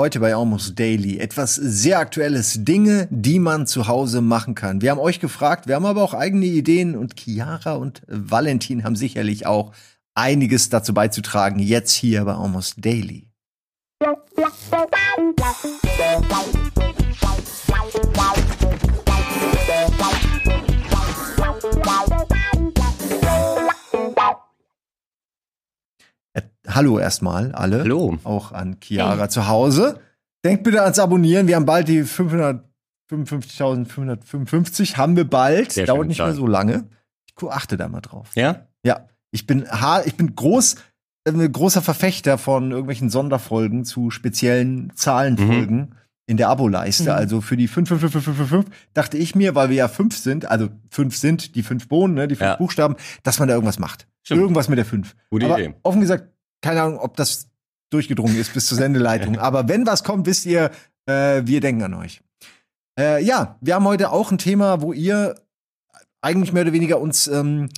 Heute bei Almost Daily etwas sehr aktuelles, Dinge, die man zu Hause machen kann. Wir haben euch gefragt, wir haben aber auch eigene Ideen und Chiara und Valentin haben sicherlich auch einiges dazu beizutragen, jetzt hier bei Almost Daily. Hallo erstmal alle. Hallo. Auch an Chiara hey. zu Hause. Denkt bitte ans Abonnieren. Wir haben bald die 555.555. Haben wir bald. Sehr Dauert nicht mehr so lange. Ich achte da mal drauf. Ja? Ja. Ich bin, ich bin groß, ein äh, großer Verfechter von irgendwelchen Sonderfolgen zu speziellen Zahlenfolgen. Mhm in der Abo-Leiste. Mhm. Also für die 55555 dachte ich mir, weil wir ja fünf sind, also fünf sind die fünf Bohnen, ne, die fünf ja. Buchstaben, dass man da irgendwas macht. Stimmt. Irgendwas mit der fünf. Gute Aber Idee. Offen gesagt, keine Ahnung, ob das durchgedrungen ist bis zur Sendeleitung. Aber wenn was kommt, wisst ihr, äh, wir denken an euch. Äh, ja, wir haben heute auch ein Thema, wo ihr eigentlich mehr oder weniger uns ähm,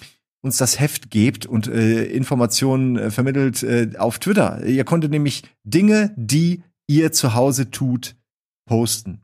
uns das Heft gebt und äh, Informationen äh, vermittelt äh, auf Twitter. Ihr konntet nämlich Dinge, die ihr zu Hause tut, posten.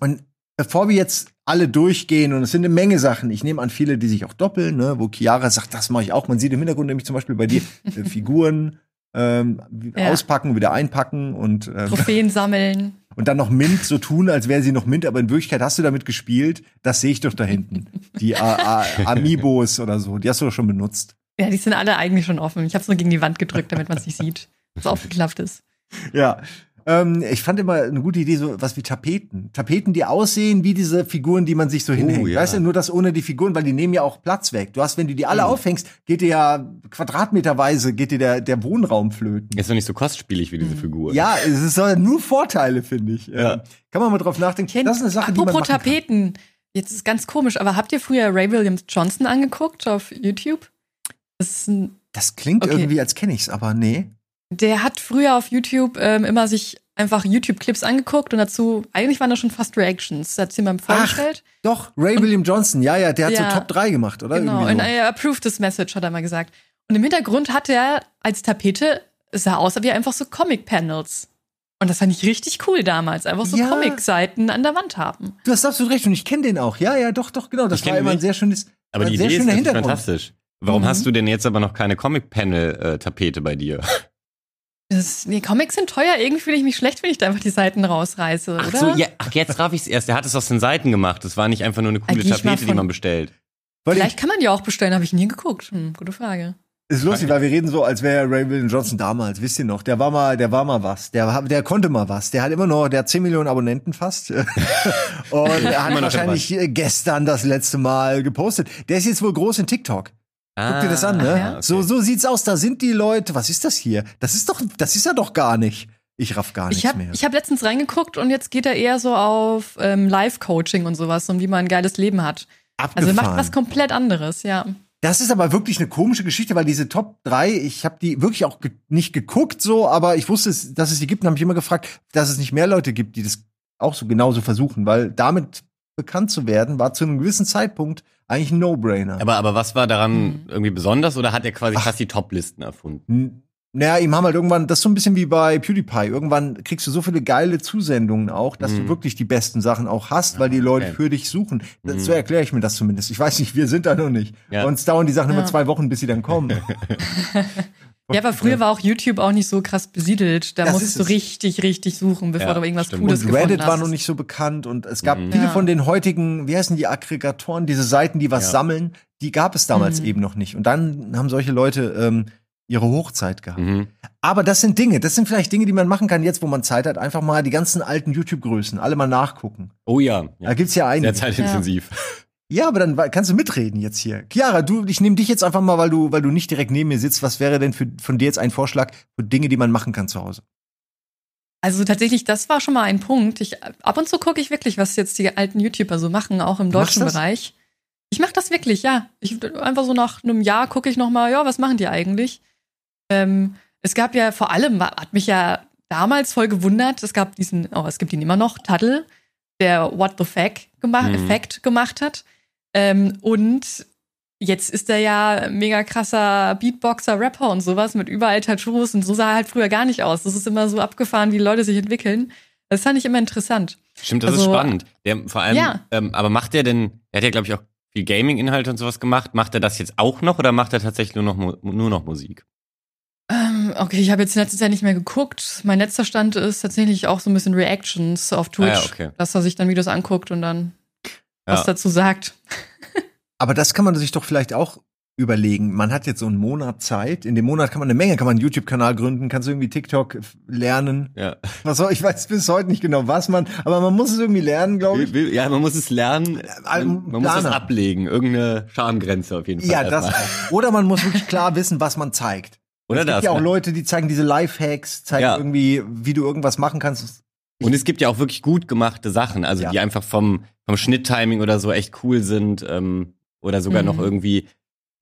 Und bevor wir jetzt alle durchgehen und es sind eine Menge Sachen. Ich nehme an viele, die sich auch doppeln, ne? wo Chiara sagt, das mache ich auch. Man sieht im Hintergrund nämlich zum Beispiel bei dir äh, Figuren ähm, ja. auspacken, wieder einpacken und ähm, Trophäen sammeln. Und dann noch Mint so tun, als wäre sie noch Mint, aber in Wirklichkeit hast du damit gespielt. Das sehe ich doch da hinten. Die A A Amiibos oder so, die hast du doch schon benutzt. Ja, die sind alle eigentlich schon offen. Ich habe es nur gegen die Wand gedrückt, damit man es nicht sieht, was aufgeklappt ist. Ja, ähm, ich fand immer eine gute Idee, so was wie Tapeten. Tapeten, die aussehen wie diese Figuren, die man sich so oh, hinhängt. Ja. Weißt du, nur das ohne die Figuren, weil die nehmen ja auch Platz weg. Du hast, wenn du die alle mhm. aufhängst, geht dir ja quadratmeterweise, geht dir der, der Wohnraum flöten. Ist doch nicht so kostspielig wie diese mhm. Figur. Ja, es ist nur Vorteile, finde ich. Ja. Ähm, kann man mal drauf nachdenken. Das ist eine Sache, Apropos die man Tapeten. Kann. Jetzt ist ganz komisch, aber habt ihr früher Ray Williams Johnson angeguckt auf YouTube? Das, das klingt okay. irgendwie, als kenne ich's, aber nee. Der hat früher auf YouTube ähm, immer sich einfach YouTube-Clips angeguckt und dazu, eigentlich waren das schon fast Reactions. Da hat sie jemand vorgestellt. Ach, doch, Ray und, William Johnson, ja, ja, der hat ja, so Top 3 gemacht, oder? Genau, und er approved this message, hat er mal gesagt. Und im Hintergrund hat er als Tapete, es sah aus wie einfach so Comic-Panels. Und das fand ich richtig cool damals, einfach so ja. Comic-Seiten an der Wand haben. Du hast absolut recht und ich kenne den auch. Ja, ja, doch, doch, genau. Das ich war immer ein sehr schönes, aber die Idee ist fantastisch. Warum mhm. hast du denn jetzt aber noch keine Comic-Panel-Tapete bei dir? Das, nee, Comics sind teuer. Irgendwie fühle ich mich schlecht, wenn ich da einfach die Seiten rausreiße, ach oder? So, ja, ach, jetzt raff ich's erst. Der hat es aus den Seiten gemacht. Das war nicht einfach nur eine coole Tapete, die man bestellt. Vielleicht kann man die auch bestellen, habe ich nie geguckt. Hm, gute Frage. Ist lustig, weil wir reden so, als wäre Ray William Johnson damals, wisst ihr noch? Der war mal, der war mal was. Der, der konnte mal was. Der hat immer noch, der hat 10 Millionen Abonnenten fast. Und er hat wahrscheinlich gestern das letzte Mal gepostet. Der ist jetzt wohl groß in TikTok. Guck dir das an, ne? Ah, okay. So, so sieht's aus. Da sind die Leute. Was ist das hier? Das ist doch, das ist ja doch gar nicht. Ich raff gar nichts ich hab, mehr. Ich habe letztens reingeguckt und jetzt geht er eher so auf ähm, Live-Coaching und sowas, um wie man ein geiles Leben hat. Abgefahren. Also macht was komplett anderes, ja. Das ist aber wirklich eine komische Geschichte, weil diese Top 3, ich habe die wirklich auch ge nicht geguckt so, aber ich wusste, dass es sie gibt und habe mich immer gefragt, dass es nicht mehr Leute gibt, die das auch so genauso versuchen, weil damit bekannt zu werden, war zu einem gewissen Zeitpunkt eigentlich ein No-Brainer. Aber, aber was war daran mhm. irgendwie besonders oder hat er quasi Ach, fast die Top-Listen erfunden? Naja, ihm haben halt irgendwann, das ist so ein bisschen wie bei PewDiePie. Irgendwann kriegst du so viele geile Zusendungen auch, dass mhm. du wirklich die besten Sachen auch hast, weil die ah, Leute okay. für dich suchen. Mhm. So erkläre ich mir das zumindest. Ich weiß nicht, wir sind da noch nicht. Ja. Bei uns dauern die Sachen ja. immer zwei Wochen, bis sie dann kommen. Ja, aber früher war auch YouTube auch nicht so krass besiedelt. Da das musst du richtig, richtig suchen, bevor ja, du irgendwas stimmt. Cooles Und Reddit war noch nicht so bekannt und es gab mhm. viele ja. von den heutigen, wie heißen die Aggregatoren, diese Seiten, die was ja. sammeln, die gab es damals mhm. eben noch nicht. Und dann haben solche Leute ähm, ihre Hochzeit gehabt. Mhm. Aber das sind Dinge, das sind vielleicht Dinge, die man machen kann, jetzt wo man Zeit hat, einfach mal die ganzen alten YouTube-Größen, alle mal nachgucken. Oh ja. ja. Da gibt's ja einige. Sehr zeitintensiv. Ja, aber dann kannst du mitreden jetzt hier. Chiara, du, ich nehme dich jetzt einfach mal, weil du, weil du nicht direkt neben mir sitzt. Was wäre denn für, von dir jetzt ein Vorschlag für Dinge, die man machen kann zu Hause? Also tatsächlich, das war schon mal ein Punkt. Ich, ab und zu gucke ich wirklich, was jetzt die alten YouTuber so machen, auch im deutschen Bereich. Ich mache das wirklich, ja. Ich einfach so nach einem Jahr gucke ich noch mal, ja, was machen die eigentlich? Ähm, es gab ja vor allem, hat mich ja damals voll gewundert, es gab diesen, oh, es gibt ihn immer noch, Taddle, der What the Fact gemacht, mhm. Fact gemacht hat. Ähm, und jetzt ist er ja mega krasser Beatboxer, Rapper und sowas mit überall Tattoos und so sah er halt früher gar nicht aus. Das ist immer so abgefahren, wie Leute sich entwickeln. Das fand ich immer interessant. Stimmt, das also, ist spannend. Der, vor allem, ja. ähm, aber macht der denn, er hat ja, glaube ich, auch viel Gaming-Inhalte und sowas gemacht. Macht er das jetzt auch noch oder macht er tatsächlich nur noch, nur noch Musik? Ähm, okay, ich habe jetzt in letzter Zeit nicht mehr geguckt. Mein letzter Stand ist tatsächlich auch so ein bisschen Reactions auf Twitch, ah, ja, okay. dass er sich dann Videos anguckt und dann. Was dazu sagt. Aber das kann man sich doch vielleicht auch überlegen. Man hat jetzt so einen Monat Zeit. In dem Monat kann man eine Menge, kann man einen YouTube-Kanal gründen, kannst du irgendwie TikTok lernen. Ja. Was soll, ich weiß bis heute nicht genau, was man, aber man muss es irgendwie lernen, glaube ich. Ja, man muss es lernen. Man, man muss es ablegen. Irgendeine Schamgrenze auf jeden Fall. Ja, das auch. Oder man muss wirklich klar wissen, was man zeigt. Oder es gibt das. ja auch Leute, die zeigen diese Lifehacks, zeigen ja. irgendwie, wie du irgendwas machen kannst. Und es gibt ja auch wirklich gut gemachte Sachen, also ja. die einfach vom, vom Schnitttiming oder so echt cool sind. Ähm, oder sogar mhm. noch irgendwie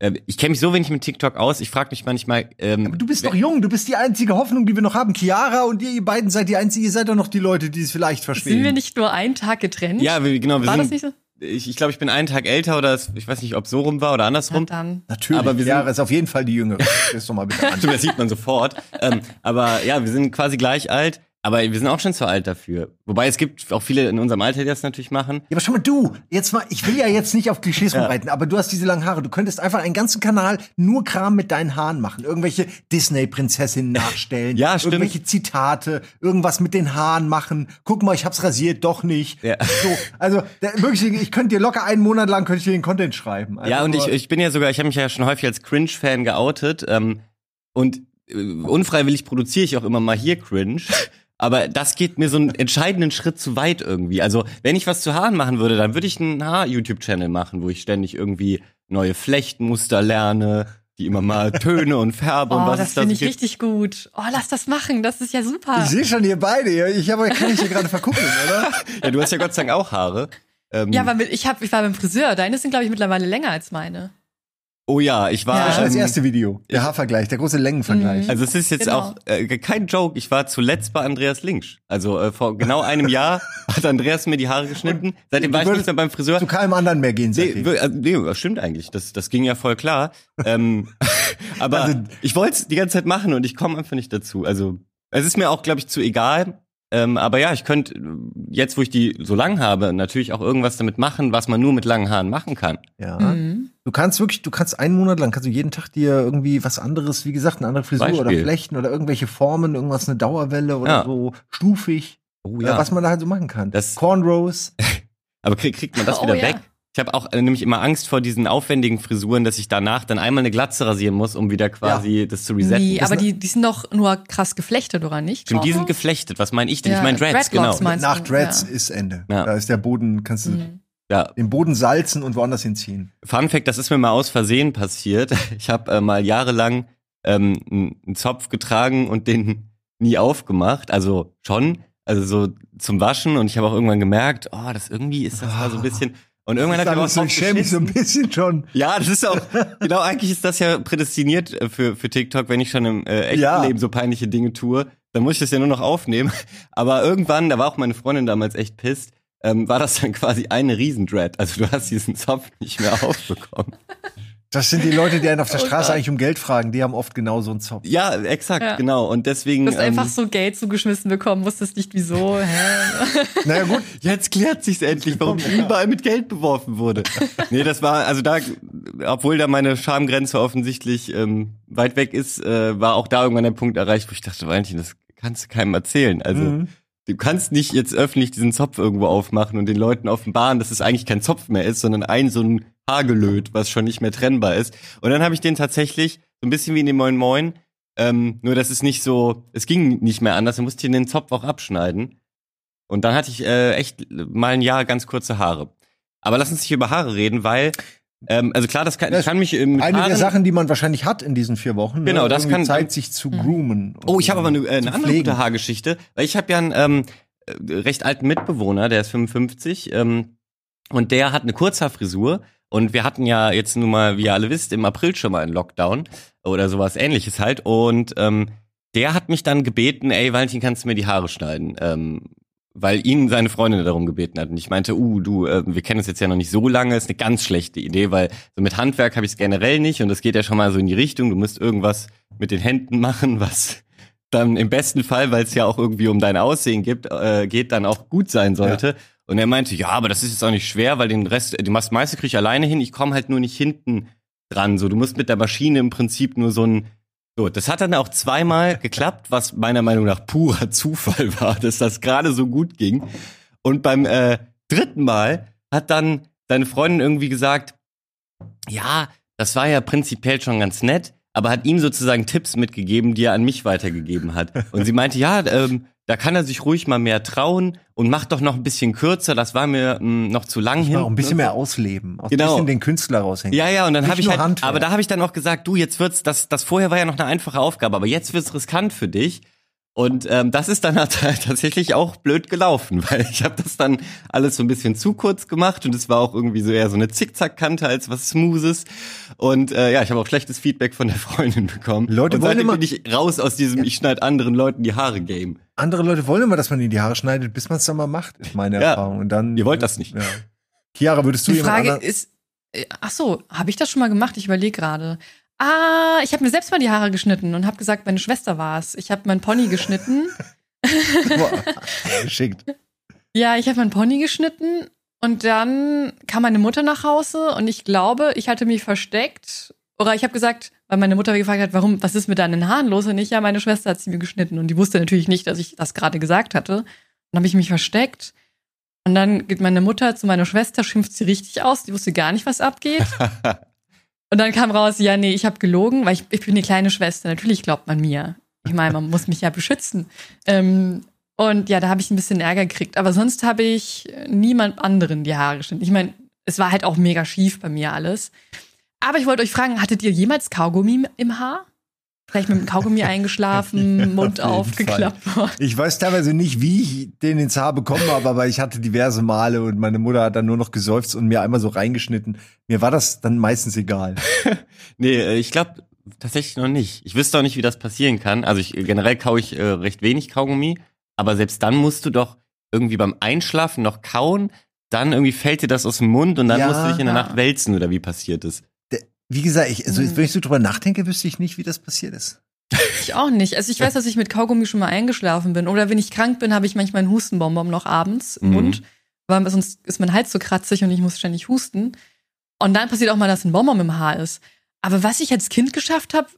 ähm, ich kenne mich so wenig mit TikTok aus. Ich frage mich manchmal. Ähm, aber du bist doch jung. Du bist die einzige Hoffnung, die wir noch haben. Chiara und ihr, ihr beiden seid die einzigen. Ihr seid doch noch die Leute, die es vielleicht verstehen. Sind wir nicht nur einen Tag getrennt? Ja, wir, genau. Wir war sind, das nicht so? Ich, ich glaube, ich bin einen Tag älter oder es, ich weiß nicht, ob so rum war oder andersrum. Ja, dann. Natürlich. Aber wir sind, Chiara ist auf jeden Fall die Jüngere. Das, doch mal bitte das sieht man sofort. ähm, aber ja, wir sind quasi gleich alt. Aber wir sind auch schon zu alt dafür. Wobei es gibt auch viele in unserem Alter, die das natürlich machen. Ja, aber schau mal, du, jetzt mal, ich will ja jetzt nicht auf Klischees ja. rumreiten, aber du hast diese langen Haare. Du könntest einfach einen ganzen Kanal nur Kram mit deinen Haaren machen. Irgendwelche Disney-Prinzessinnen nachstellen. ja, stimmt. Irgendwelche Zitate, irgendwas mit den Haaren machen. Guck mal, ich hab's rasiert, doch nicht. Ja. So, also, der, wirklich, ich könnte dir locker einen Monat lang könnte ich dir den Content schreiben. Also, ja, und ich, ich bin ja sogar, ich habe mich ja schon häufig als Cringe-Fan geoutet. Ähm, und äh, unfreiwillig produziere ich auch immer mal hier Cringe. Aber das geht mir so einen entscheidenden Schritt zu weit irgendwie. Also, wenn ich was zu Haaren machen würde, dann würde ich einen Haar-YouTube-Channel machen, wo ich ständig irgendwie neue Flechtmuster lerne, die immer mal Töne und Färbe oh, und was das finde ich gibt. richtig gut. Oh, lass das machen, das ist ja super. Ich sehe schon hier beide. Ich habe kann ich hier gerade vergucken, oder? ja, du hast ja Gott sei Dank auch Haare. Ähm, ja, aber ich, hab, ich war beim Friseur. Deine sind, glaube ich, mittlerweile länger als meine. Oh ja, ich war. Ja. Das das erste Video. Der Haarvergleich, der große Längenvergleich. Mhm. Also es ist jetzt genau. auch äh, kein Joke. Ich war zuletzt bei Andreas Linksch. Also äh, vor genau einem Jahr hat Andreas mir die Haare geschnitten. Seitdem war ich nicht mehr beim Friseur. Zu keinem anderen mehr gehen seitdem. Nee, also, nee das stimmt eigentlich. Das, das ging ja voll klar. ähm, aber also, ich wollte es die ganze Zeit machen und ich komme einfach nicht dazu. Also es ist mir auch, glaube ich, zu egal. Ähm, aber ja, ich könnte jetzt, wo ich die so lang habe, natürlich auch irgendwas damit machen, was man nur mit langen Haaren machen kann. Ja. Mhm. Du kannst wirklich, du kannst einen Monat lang, kannst du jeden Tag dir irgendwie was anderes, wie gesagt, eine andere Frisur Beispiel. oder Flechten oder irgendwelche Formen, irgendwas, eine Dauerwelle oder ja. so stufig. Oh ja. Was man da halt so machen kann. Das Cornrows. aber krieg, kriegt man das oh, wieder ja. weg? Ich habe auch äh, nämlich immer Angst vor diesen aufwendigen Frisuren, dass ich danach dann einmal eine Glatze rasieren muss, um wieder quasi ja. das zu resetten. Nee, aber die, die sind doch nur krass geflechtet, oder nicht? Stimmt, die sind geflechtet. Was meine ich denn? Ja, ich meine Dreads, Dreadlocks genau. Nach Dreads ja. ist Ende. Da ist der Boden, kannst du mhm. Ja. den Boden salzen und woanders hinziehen. Fun Fact, das ist mir mal aus Versehen passiert. Ich habe äh, mal jahrelang ähm, einen Zopf getragen und den nie aufgemacht. Also schon, also so zum Waschen und ich habe auch irgendwann gemerkt, oh, das irgendwie ist das mal so ein bisschen und irgendwann hat er auch so, ich mich so ein bisschen schon. Ja, das ist auch, genau, eigentlich ist das ja prädestiniert äh, für, für TikTok, wenn ich schon im äh, echten ja. Leben so peinliche Dinge tue, dann muss ich das ja nur noch aufnehmen. Aber irgendwann, da war auch meine Freundin damals echt pisst, ähm, war das dann quasi eine Riesendread. Also du hast diesen Zopf nicht mehr aufbekommen. Das sind die Leute, die einen auf der oh Straße eigentlich um Geld fragen. Die haben oft genau so einen Zopf. Ja, exakt, ja. genau. Und deswegen. Du hast ähm, einfach so Geld zugeschmissen bekommen, wusstest nicht wieso. Hä? naja, gut. Jetzt klärt sich's endlich, warum ja. überall mit Geld beworfen wurde. nee, das war, also da, obwohl da meine Schamgrenze offensichtlich ähm, weit weg ist, äh, war auch da irgendwann der Punkt erreicht, wo ich dachte, Valentin, das kannst du keinem erzählen. Also. Mhm. Du kannst nicht jetzt öffentlich diesen Zopf irgendwo aufmachen und den Leuten offenbaren, dass es eigentlich kein Zopf mehr ist, sondern ein so ein Haargelöt, was schon nicht mehr trennbar ist. Und dann habe ich den tatsächlich so ein bisschen wie in dem Moin Moin, ähm, nur dass es nicht so, es ging nicht mehr anders, dann musste ich den Zopf auch abschneiden. Und dann hatte ich äh, echt mal ein Jahr ganz kurze Haare. Aber lass uns nicht über Haare reden, weil ähm, also klar, das kann, das kann mich im eine Haaren, der Sachen, die man wahrscheinlich hat in diesen vier Wochen. Genau, ne? das kann Zeit sich zu mhm. groomen. Oh, ich habe aber eine, äh, eine andere gute Haargeschichte, weil ich habe ja einen ähm, äh, recht alten Mitbewohner, der ist 55 ähm, und der hat eine Kurzhaarfrisur und wir hatten ja jetzt nun mal, wie ihr alle wisst, im April schon mal einen Lockdown oder sowas ähnliches halt. Und ähm, der hat mich dann gebeten, ey, Valentin, kannst du mir die Haare schneiden? Ähm, weil ihn seine Freundin darum gebeten hat. Und ich meinte, uh, du, äh, wir kennen uns jetzt ja noch nicht so lange, ist eine ganz schlechte Idee, weil so mit Handwerk habe ich es generell nicht und das geht ja schon mal so in die Richtung, du musst irgendwas mit den Händen machen, was dann im besten Fall, weil es ja auch irgendwie um dein Aussehen gibt, äh, geht, dann auch gut sein sollte. Ja. Und er meinte, ja, aber das ist jetzt auch nicht schwer, weil den Rest, die meiste kriege ich alleine hin, ich komme halt nur nicht hinten dran. So, du musst mit der Maschine im Prinzip nur so ein so, das hat dann auch zweimal geklappt, was meiner Meinung nach purer Zufall war, dass das gerade so gut ging. Und beim äh, dritten Mal hat dann seine Freundin irgendwie gesagt, ja, das war ja prinzipiell schon ganz nett, aber hat ihm sozusagen Tipps mitgegeben, die er an mich weitergegeben hat. Und sie meinte, ja, ähm, da kann er sich ruhig mal mehr trauen und macht doch noch ein bisschen kürzer. Das war mir mh, hm, noch zu lang hin. Auch ein bisschen mehr ausleben, auch genau. ein bisschen den Künstler raushängen. Ja, ja, und dann habe ich halt, Handwerk. aber da habe ich dann auch gesagt, du, jetzt wird's, das, das vorher war ja noch eine einfache Aufgabe, aber jetzt wird's riskant für dich. Und ähm, das ist dann tatsächlich auch blöd gelaufen, weil ich habe das dann alles so ein bisschen zu kurz gemacht und es war auch irgendwie so eher so eine Zickzackkante als was Smoothes. Und äh, ja, ich habe auch schlechtes Feedback von der Freundin bekommen. Leute und wollen immer bin ich raus aus diesem ich schneide anderen Leuten die Haare Game. Andere Leute wollen immer, dass man ihnen die Haare schneidet, bis man es dann mal macht, ist meine ja, Erfahrung. Und dann ihr wollt das nicht. Ja. Chiara, würdest du die Frage ist äh, Ach so, habe ich das schon mal gemacht? Ich überlege gerade. Ah, ich habe mir selbst mal die Haare geschnitten und habe gesagt, meine Schwester war es. Ich habe meinen Pony geschnitten. Boah, geschickt. Ja, ich habe meinen Pony geschnitten und dann kam meine Mutter nach Hause und ich glaube, ich hatte mich versteckt. Oder ich habe gesagt, weil meine Mutter gefragt hat, warum, was ist mit deinen Haaren los? Und ich, ja, meine Schwester hat sie mir geschnitten und die wusste natürlich nicht, dass ich das gerade gesagt hatte. Dann habe ich mich versteckt. Und dann geht meine Mutter zu meiner Schwester, schimpft sie richtig aus, die wusste gar nicht, was abgeht. Und dann kam raus, ja, nee, ich habe gelogen, weil ich, ich bin die kleine Schwester. Natürlich glaubt man mir. Ich meine, man muss mich ja beschützen. Ähm, und ja, da habe ich ein bisschen Ärger gekriegt. Aber sonst habe ich niemand anderen die Haare geschnitten. Ich meine, es war halt auch mega schief bei mir alles. Aber ich wollte euch fragen, hattet ihr jemals Kaugummi im Haar? Vielleicht mit dem Kaugummi eingeschlafen, Mund auf aufgeklappt. Ich weiß teilweise nicht, wie ich den ins Haar bekommen habe, aber ich hatte diverse Male und meine Mutter hat dann nur noch geseufzt und mir einmal so reingeschnitten. Mir war das dann meistens egal. nee, äh, ich glaube tatsächlich noch nicht. Ich wüsste auch nicht, wie das passieren kann. Also ich, generell kaue ich äh, recht wenig Kaugummi, aber selbst dann musst du doch irgendwie beim Einschlafen noch kauen, dann irgendwie fällt dir das aus dem Mund und dann ja, musst du dich in der Nacht wälzen oder wie passiert ist. Wie gesagt, ich, also, wenn ich so drüber nachdenke, wüsste ich nicht, wie das passiert ist. Ich auch nicht. Also ich weiß, dass ich mit Kaugummi schon mal eingeschlafen bin. Oder wenn ich krank bin, habe ich manchmal einen Hustenbonbon noch abends im mhm. Mund, weil sonst ist mein Hals so kratzig und ich muss ständig husten. Und dann passiert auch mal, dass ein Bonbon im Haar ist. Aber was ich als Kind geschafft habe,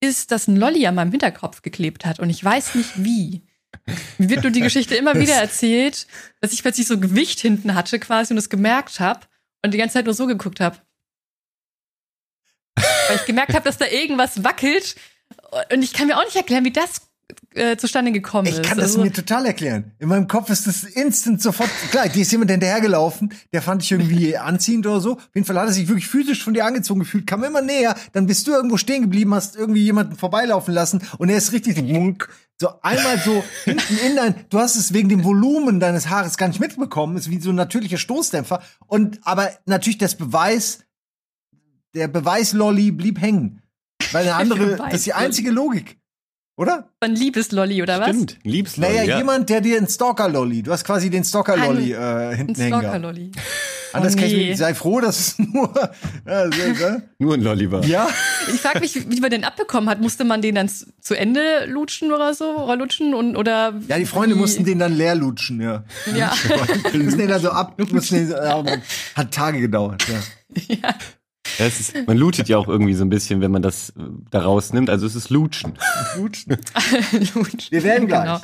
ist, dass ein Lolli an meinem Hinterkopf geklebt hat. Und ich weiß nicht wie. Mir wird nur die Geschichte immer wieder erzählt, dass ich plötzlich so Gewicht hinten hatte quasi und es gemerkt habe und die ganze Zeit nur so geguckt habe. Weil ich gemerkt habe, dass da irgendwas wackelt. Und ich kann mir auch nicht erklären, wie das äh, zustande gekommen ist. Ich kann das also, mir total erklären. In meinem Kopf ist das instant sofort klar. Dir ist jemand hinterhergelaufen, der fand ich irgendwie anziehend oder so. Auf jeden Fall hat er sich wirklich physisch von dir angezogen gefühlt, kam immer näher. Dann bist du irgendwo stehen geblieben, hast irgendwie jemanden vorbeilaufen lassen und er ist richtig so einmal so hinten in dein, du hast es wegen dem Volumen deines Haares gar nicht mitbekommen, ist wie so ein natürlicher Stoßdämpfer. Und aber natürlich das Beweis, der Beweislolli blieb hängen. Weil eine andere, das ist die einzige Logik. Oder? Ein Liebeslolli, oder was? Stimmt, Liebeslolli. Naja, ja. jemand, der dir einen Stalker-Lolli, du hast quasi den Stalker-Lolli äh, hinten hängen. Stalker-Lolli. Anders oh, nee. sei froh, dass es nur, äh, nur ein Lolli war. Ja. Ich frage mich, wie man den abbekommen hat. Musste man den dann zu Ende lutschen oder so? Oder lutschen und, oder? Ja, die Freunde wie? mussten den dann leer lutschen, ja. Ja. mussten den dann so ab, mussten den, ja, hat Tage gedauert, ja. Ja. Ist, man lootet ja auch irgendwie so ein bisschen, wenn man das äh, da rausnimmt. Also es ist Lutschen. Lutschen. Lutschen. Wir werden gleich. Genau.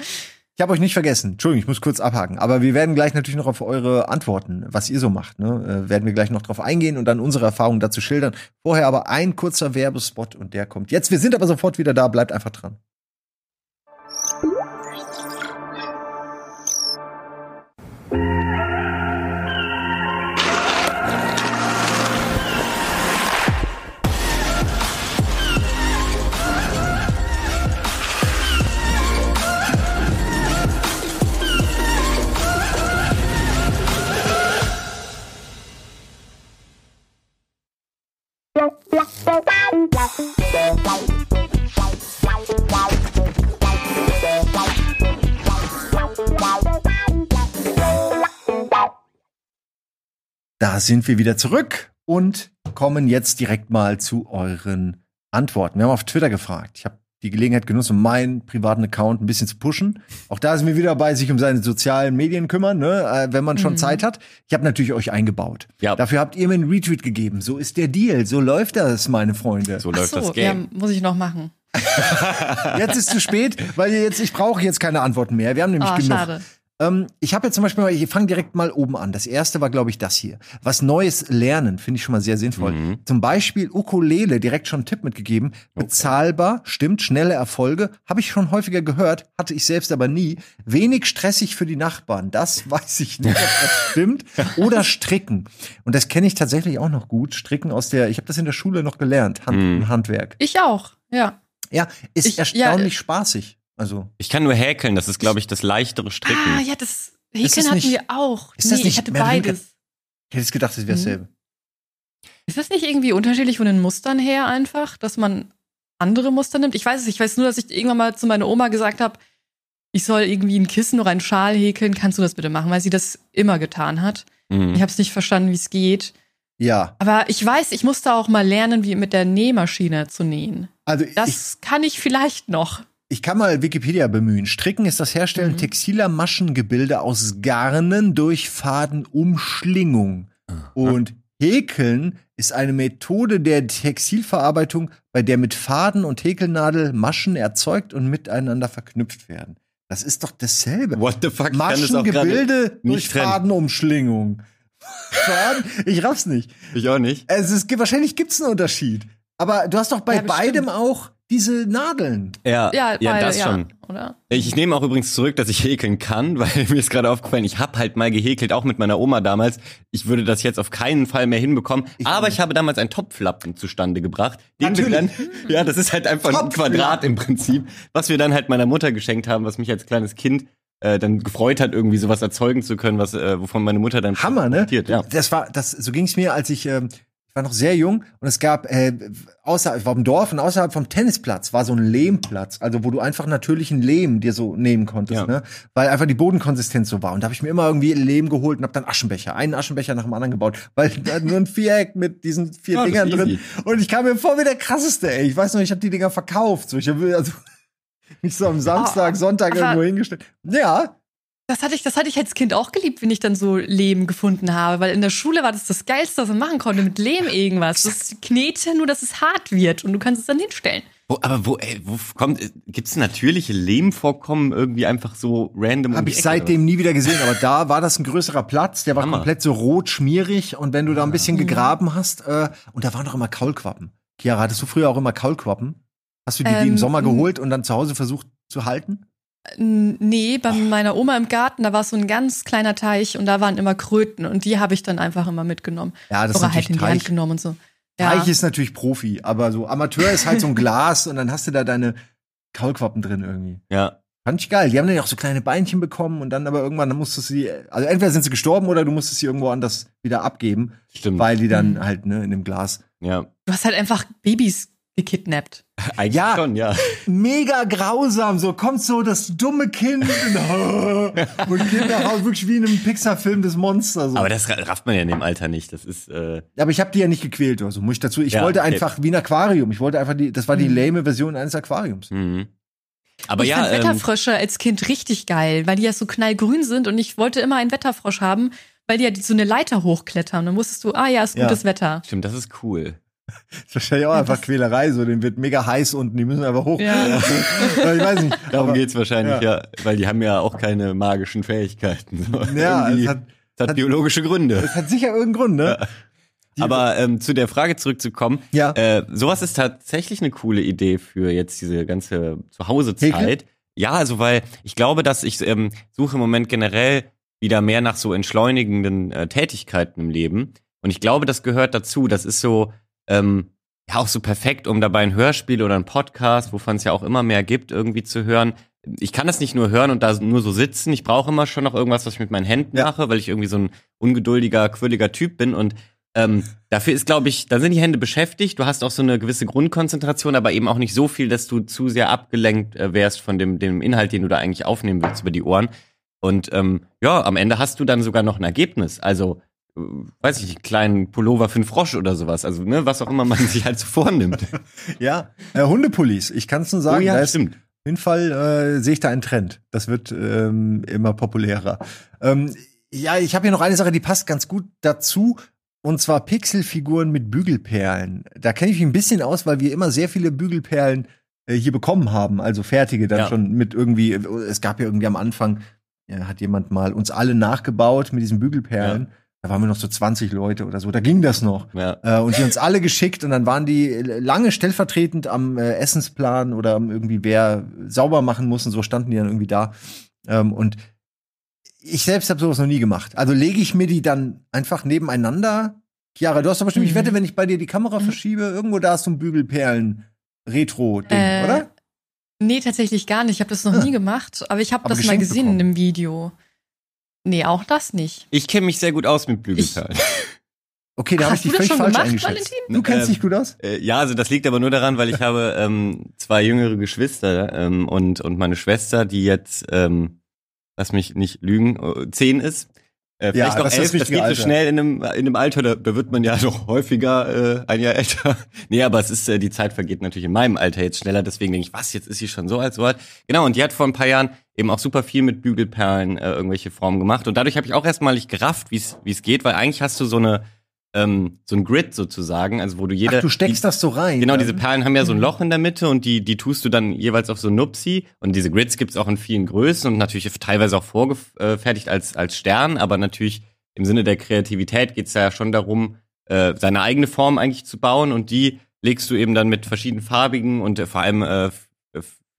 Ich habe euch nicht vergessen. Entschuldigung, ich muss kurz abhaken. Aber wir werden gleich natürlich noch auf eure Antworten, was ihr so macht, ne, äh, werden wir gleich noch drauf eingehen und dann unsere Erfahrungen dazu schildern. Vorher aber ein kurzer Werbespot und der kommt jetzt. Wir sind aber sofort wieder da. Bleibt einfach dran. Da sind wir wieder zurück und kommen jetzt direkt mal zu euren Antworten. Wir haben auf Twitter gefragt. Ich habe die Gelegenheit genutzt, um meinen privaten Account ein bisschen zu pushen. Auch da sind wir wieder bei sich um seine sozialen Medien kümmern, ne? äh, wenn man schon mhm. Zeit hat. Ich habe natürlich euch eingebaut. Ja. Dafür habt ihr mir einen Retweet gegeben. So ist der Deal. So läuft das, meine Freunde. So läuft so, das Game. Ja, muss ich noch machen. jetzt ist zu spät, weil jetzt ich brauche jetzt keine Antworten mehr. Wir haben nämlich oh, genug. Schade. Ähm, ich habe jetzt zum Beispiel, ich fange direkt mal oben an. Das erste war, glaube ich, das hier. Was Neues lernen, finde ich schon mal sehr sinnvoll. Mhm. Zum Beispiel Ukulele, direkt schon einen Tipp mitgegeben. Okay. Bezahlbar, stimmt, schnelle Erfolge. Habe ich schon häufiger gehört, hatte ich selbst aber nie. Wenig stressig für die Nachbarn. Das weiß ich nicht, ob das stimmt. Oder Stricken. Und das kenne ich tatsächlich auch noch gut. Stricken aus der, ich habe das in der Schule noch gelernt, Hand, mhm. Handwerk. Ich auch, ja. Ja, ist ich, erstaunlich ja, spaßig. Also. Ich kann nur häkeln, das ist, glaube ich, das leichtere Stricken. Ah, ja, das Häkeln hatten nicht, wir auch. Ist nee, das nicht, ich hatte beides. Ich hätte gedacht, das wäre dasselbe. Hm. Ist das nicht irgendwie unterschiedlich von den Mustern her einfach, dass man andere Muster nimmt? Ich weiß es, ich weiß nur, dass ich irgendwann mal zu meiner Oma gesagt habe, ich soll irgendwie ein Kissen oder einen Schal häkeln, kannst du das bitte machen, weil sie das immer getan hat. Mhm. Ich habe es nicht verstanden, wie es geht. Ja. Aber ich weiß, ich musste auch mal lernen, wie mit der Nähmaschine zu nähen. Also das ich, kann ich vielleicht noch. Ich kann mal Wikipedia bemühen. Stricken ist das Herstellen mhm. textiler Maschengebilde aus Garnen durch Fadenumschlingung. Und Häkeln ist eine Methode der Textilverarbeitung, bei der mit Faden und Häkelnadel Maschen erzeugt und miteinander verknüpft werden. Das ist doch dasselbe. What the fuck? Maschengebilde durch Fadenumschlingung. Faden? Ich raff's nicht. Ich auch nicht. Es ist, wahrscheinlich gibt's einen Unterschied. Aber du hast doch bei ja, beidem auch diese Nadeln. Ja, ja, ja das ja, schon. Oder? Ich, ich nehme auch übrigens zurück, dass ich häkeln kann, weil mir ist gerade aufgefallen, ich habe halt mal gehäkelt, auch mit meiner Oma damals. Ich würde das jetzt auf keinen Fall mehr hinbekommen. Ich aber ich habe damals einen Topflappen zustande gebracht. Den wir dann, ja, das ist halt einfach ein Quadrat im Prinzip, was wir dann halt meiner Mutter geschenkt haben, was mich als kleines Kind äh, dann gefreut hat, irgendwie sowas erzeugen zu können, was äh, wovon meine Mutter dann Hammer, ne? Ja. Das war das so ging es mir, als ich ähm, ich war noch sehr jung und es gab äh, außerhalb vom Dorf und außerhalb vom Tennisplatz war so ein Lehmplatz, also wo du einfach natürlichen Lehm dir so nehmen konntest, ja. ne? Weil einfach die Bodenkonsistenz so war. Und da habe ich mir immer irgendwie Lehm geholt und habe dann Aschenbecher, einen Aschenbecher nach dem anderen gebaut, weil da nur ein Viereck mit diesen vier oh, Dingern drin. Und ich kam mir vor wie der krasseste, ey. Ich weiß noch, ich habe die Dinger verkauft. So, ich hab, also mich so am Samstag, oh, Sonntag irgendwo hingestellt. Ja, das hatte ich, das hatte ich als Kind auch geliebt, wenn ich dann so Lehm gefunden habe, weil in der Schule war das das Geilste, was man machen konnte, mit Lehm irgendwas. Das knete, nur dass es hart wird und du kannst es dann hinstellen. Wo, aber wo, ey, wo kommt, gibt's natürliche Lehmvorkommen irgendwie einfach so random? Habe um ich seitdem nie wieder gesehen, aber da war das ein größerer Platz, der war Hammer. komplett so rot schmierig und wenn du da ein bisschen gegraben hast, äh, und da waren doch immer Kaulquappen. Chiara, hattest du früher auch immer Kaulquappen? Hast du die, die im ähm, Sommer geholt und dann zu Hause versucht zu halten? Nee, bei meiner Oma im Garten, da war so ein ganz kleiner Teich und da waren immer Kröten und die habe ich dann einfach immer mitgenommen. Ja, das Oder ist halt in die Hand genommen und so. Ja. Teich ist natürlich Profi, aber so Amateur ist halt so ein Glas und dann hast du da deine Kaulquappen drin irgendwie. Ja. Fand ich geil. Die haben dann ja auch so kleine Beinchen bekommen und dann aber irgendwann, dann musstest du sie, also entweder sind sie gestorben oder du musstest sie irgendwo anders wieder abgeben. Stimmt. Weil die dann mhm. halt, ne, in dem Glas. Ja. Du hast halt einfach Babys gekidnappt. Eigentlich ja, schon, ja. Mega grausam, so kommt so das dumme Kind und Kinder haut wirklich wie in einem Pixar-Film des Monsters. So. Aber das rafft man ja in dem Alter nicht. Das ist. Äh aber ich habe die ja nicht gequält, also muss ich dazu. Ich ja, wollte okay. einfach wie ein Aquarium. Ich wollte einfach die. Das war die mhm. lame Version eines Aquariums. Mhm. Aber ich ja, fand ähm, Wetterfrösche als Kind richtig geil, weil die ja so knallgrün sind und ich wollte immer einen Wetterfrosch haben, weil die ja so eine Leiter hochklettern. Dann wusstest du, ah ja, ist gutes ja. Wetter. Stimmt, das ist cool. Das ist wahrscheinlich auch ja, einfach Quälerei, so, den wird mega heiß unten, die müssen einfach hoch. Ja. ich weiß nicht. Darum aber, geht's wahrscheinlich, ja. ja. weil die haben ja auch keine magischen Fähigkeiten. So. Ja, es hat, es hat, biologische Gründe. Es hat sicher irgendeinen Grund, ne? Ja. Aber ähm, zu der Frage zurückzukommen, ja. äh, sowas ist tatsächlich eine coole Idee für jetzt diese ganze Zuhausezeit. Ja, also weil ich glaube, dass ich ähm, suche im Moment generell wieder mehr nach so entschleunigenden äh, Tätigkeiten im Leben. Und ich glaube, das gehört dazu. Das ist so, ähm, ja auch so perfekt, um dabei ein Hörspiel oder ein Podcast, wovon es ja auch immer mehr gibt, irgendwie zu hören. Ich kann das nicht nur hören und da nur so sitzen. Ich brauche immer schon noch irgendwas, was ich mit meinen Händen ja. mache, weil ich irgendwie so ein ungeduldiger, quirliger Typ bin und ähm, dafür ist, glaube ich, da sind die Hände beschäftigt. Du hast auch so eine gewisse Grundkonzentration, aber eben auch nicht so viel, dass du zu sehr abgelenkt äh, wärst von dem, dem Inhalt, den du da eigentlich aufnehmen willst über die Ohren. Und ähm, ja, am Ende hast du dann sogar noch ein Ergebnis. Also weiß ich, einen kleinen Pullover für einen Frosch oder sowas. Also, ne, was auch immer man sich halt so vornimmt. ja, äh, Hundepullis, ich kann es nur sagen. Oh ja, stimmt. Auf jeden Fall äh, sehe ich da einen Trend. Das wird ähm, immer populärer. Ähm, ja, ich habe hier noch eine Sache, die passt ganz gut dazu. Und zwar Pixelfiguren mit Bügelperlen. Da kenne ich mich ein bisschen aus, weil wir immer sehr viele Bügelperlen äh, hier bekommen haben. Also fertige dann Ja. schon mit irgendwie. Es gab ja irgendwie am Anfang, ja, hat jemand mal uns alle nachgebaut mit diesen Bügelperlen. Da waren wir noch so 20 Leute oder so. Da ging das noch. Ja. Äh, und die uns alle geschickt und dann waren die lange stellvertretend am äh, Essensplan oder am irgendwie wer sauber machen muss und so standen die dann irgendwie da. Ähm, und ich selbst habe sowas noch nie gemacht. Also lege ich mir die dann einfach nebeneinander. Chiara, du hast doch bestimmt, ich Mhm. wette, wenn ich bei dir die Kamera Mhm. verschiebe, irgendwo da ist so ein Bügelperlen-Retro-Ding, Äh, oder? Nee, tatsächlich gar nicht. Ich habe das noch nie gemacht, aber ich habe das mal gesehen bekommen. in einem Video. Nee, auch das nicht. Ich kenne mich sehr gut aus mit Bügelperlen. Okay, da habe ich Hast dich du das völlig schon falsch gemacht, eingeschätzt. Valentin? Du kennst Ähm, dich gut aus? Äh, ja, also das liegt aber nur daran, weil ich habe ähm, zwei jüngere Geschwister ähm, und und meine Schwester, die jetzt, ähm, lass mich nicht lügen, äh, zehn ist. Äh, vielleicht Ja, noch das elf, das geht so schnell in einem, in einem Alter, da, da wird man ja noch häufiger äh, ein Jahr älter. nee, aber es ist, äh, die Zeit vergeht natürlich in meinem Alter jetzt schneller, deswegen denke ich, was, jetzt ist sie schon so alt, so alt. Genau, und die hat vor ein paar Jahren eben auch super viel mit Bügelperlen äh, irgendwelche Formen gemacht. Und dadurch habe ich auch erstmalig gerafft, wie es wie es geht, weil eigentlich hast du so eine ähm, so ein Grid sozusagen, also wo du jede Ach, du steckst das so rein. Genau, dann. diese Perlen haben ja so ein Loch in der Mitte und die, die tust du dann jeweils auf so ein Nupsi. Und diese Grids gibt's auch in vielen Größen und natürlich teilweise auch vorgefertigt als, als Stern, aber natürlich im Sinne der Kreativität geht's ja schon darum, äh, seine eigene Form eigentlich zu bauen und die legst du eben dann mit verschiedenen farbigen und äh, vor allem äh, f-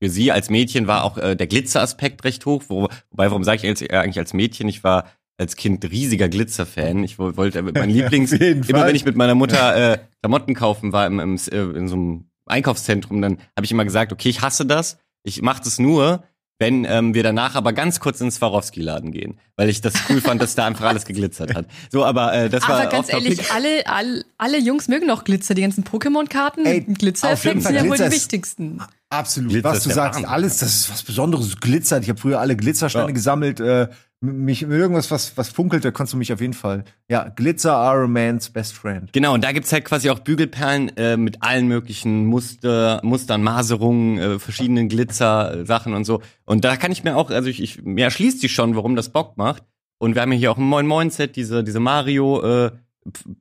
für sie als Mädchen war auch äh, der Glitzeraspekt recht hoch. Wo, wobei, warum sage ich jetzt eher eigentlich als Mädchen? Ich war als Kind riesiger Glitzer-Fan. Ich wo- wollte mein Lieblings immer Fall. wenn ich mit meiner Mutter äh, Klamotten kaufen war im, im, äh, in so einem Einkaufszentrum, dann habe ich immer gesagt, okay, ich hasse das. Ich mache das nur, wenn ähm, wir danach aber ganz kurz ins Swarovski-Laden gehen, weil ich das cool fand, dass da einfach alles geglitzert hat. So, aber äh, das war Aber ganz ehrlich, alle, alle, alle Jungs mögen doch Glitzer. Die ganzen Pokémon-Karten Ey, mit dem Glitzereffekt auf jeden Fall. sind ja wohl die wichtigsten. Absolut. Glitzer was du sagst, Wahnsinn. alles, das ist was Besonderes, es glitzert. Ich habe früher alle Glitzersteine Ja. gesammelt. Äh, mich mit irgendwas, was, was funkelte, konntest du mich auf jeden Fall. Ja, Glitzer are a man's best friend. Genau, und da gibt's halt quasi auch Bügelperlen äh, mit allen möglichen Muster, Mustern, Maserungen, äh, verschiedenen Glitzer-Sachen und so. Und da kann ich mir auch, also ich, ich mir erschließt sich schon, warum das Bock macht. Und wir haben ja hier auch ein Moin Moin Set, diese, diese Mario äh,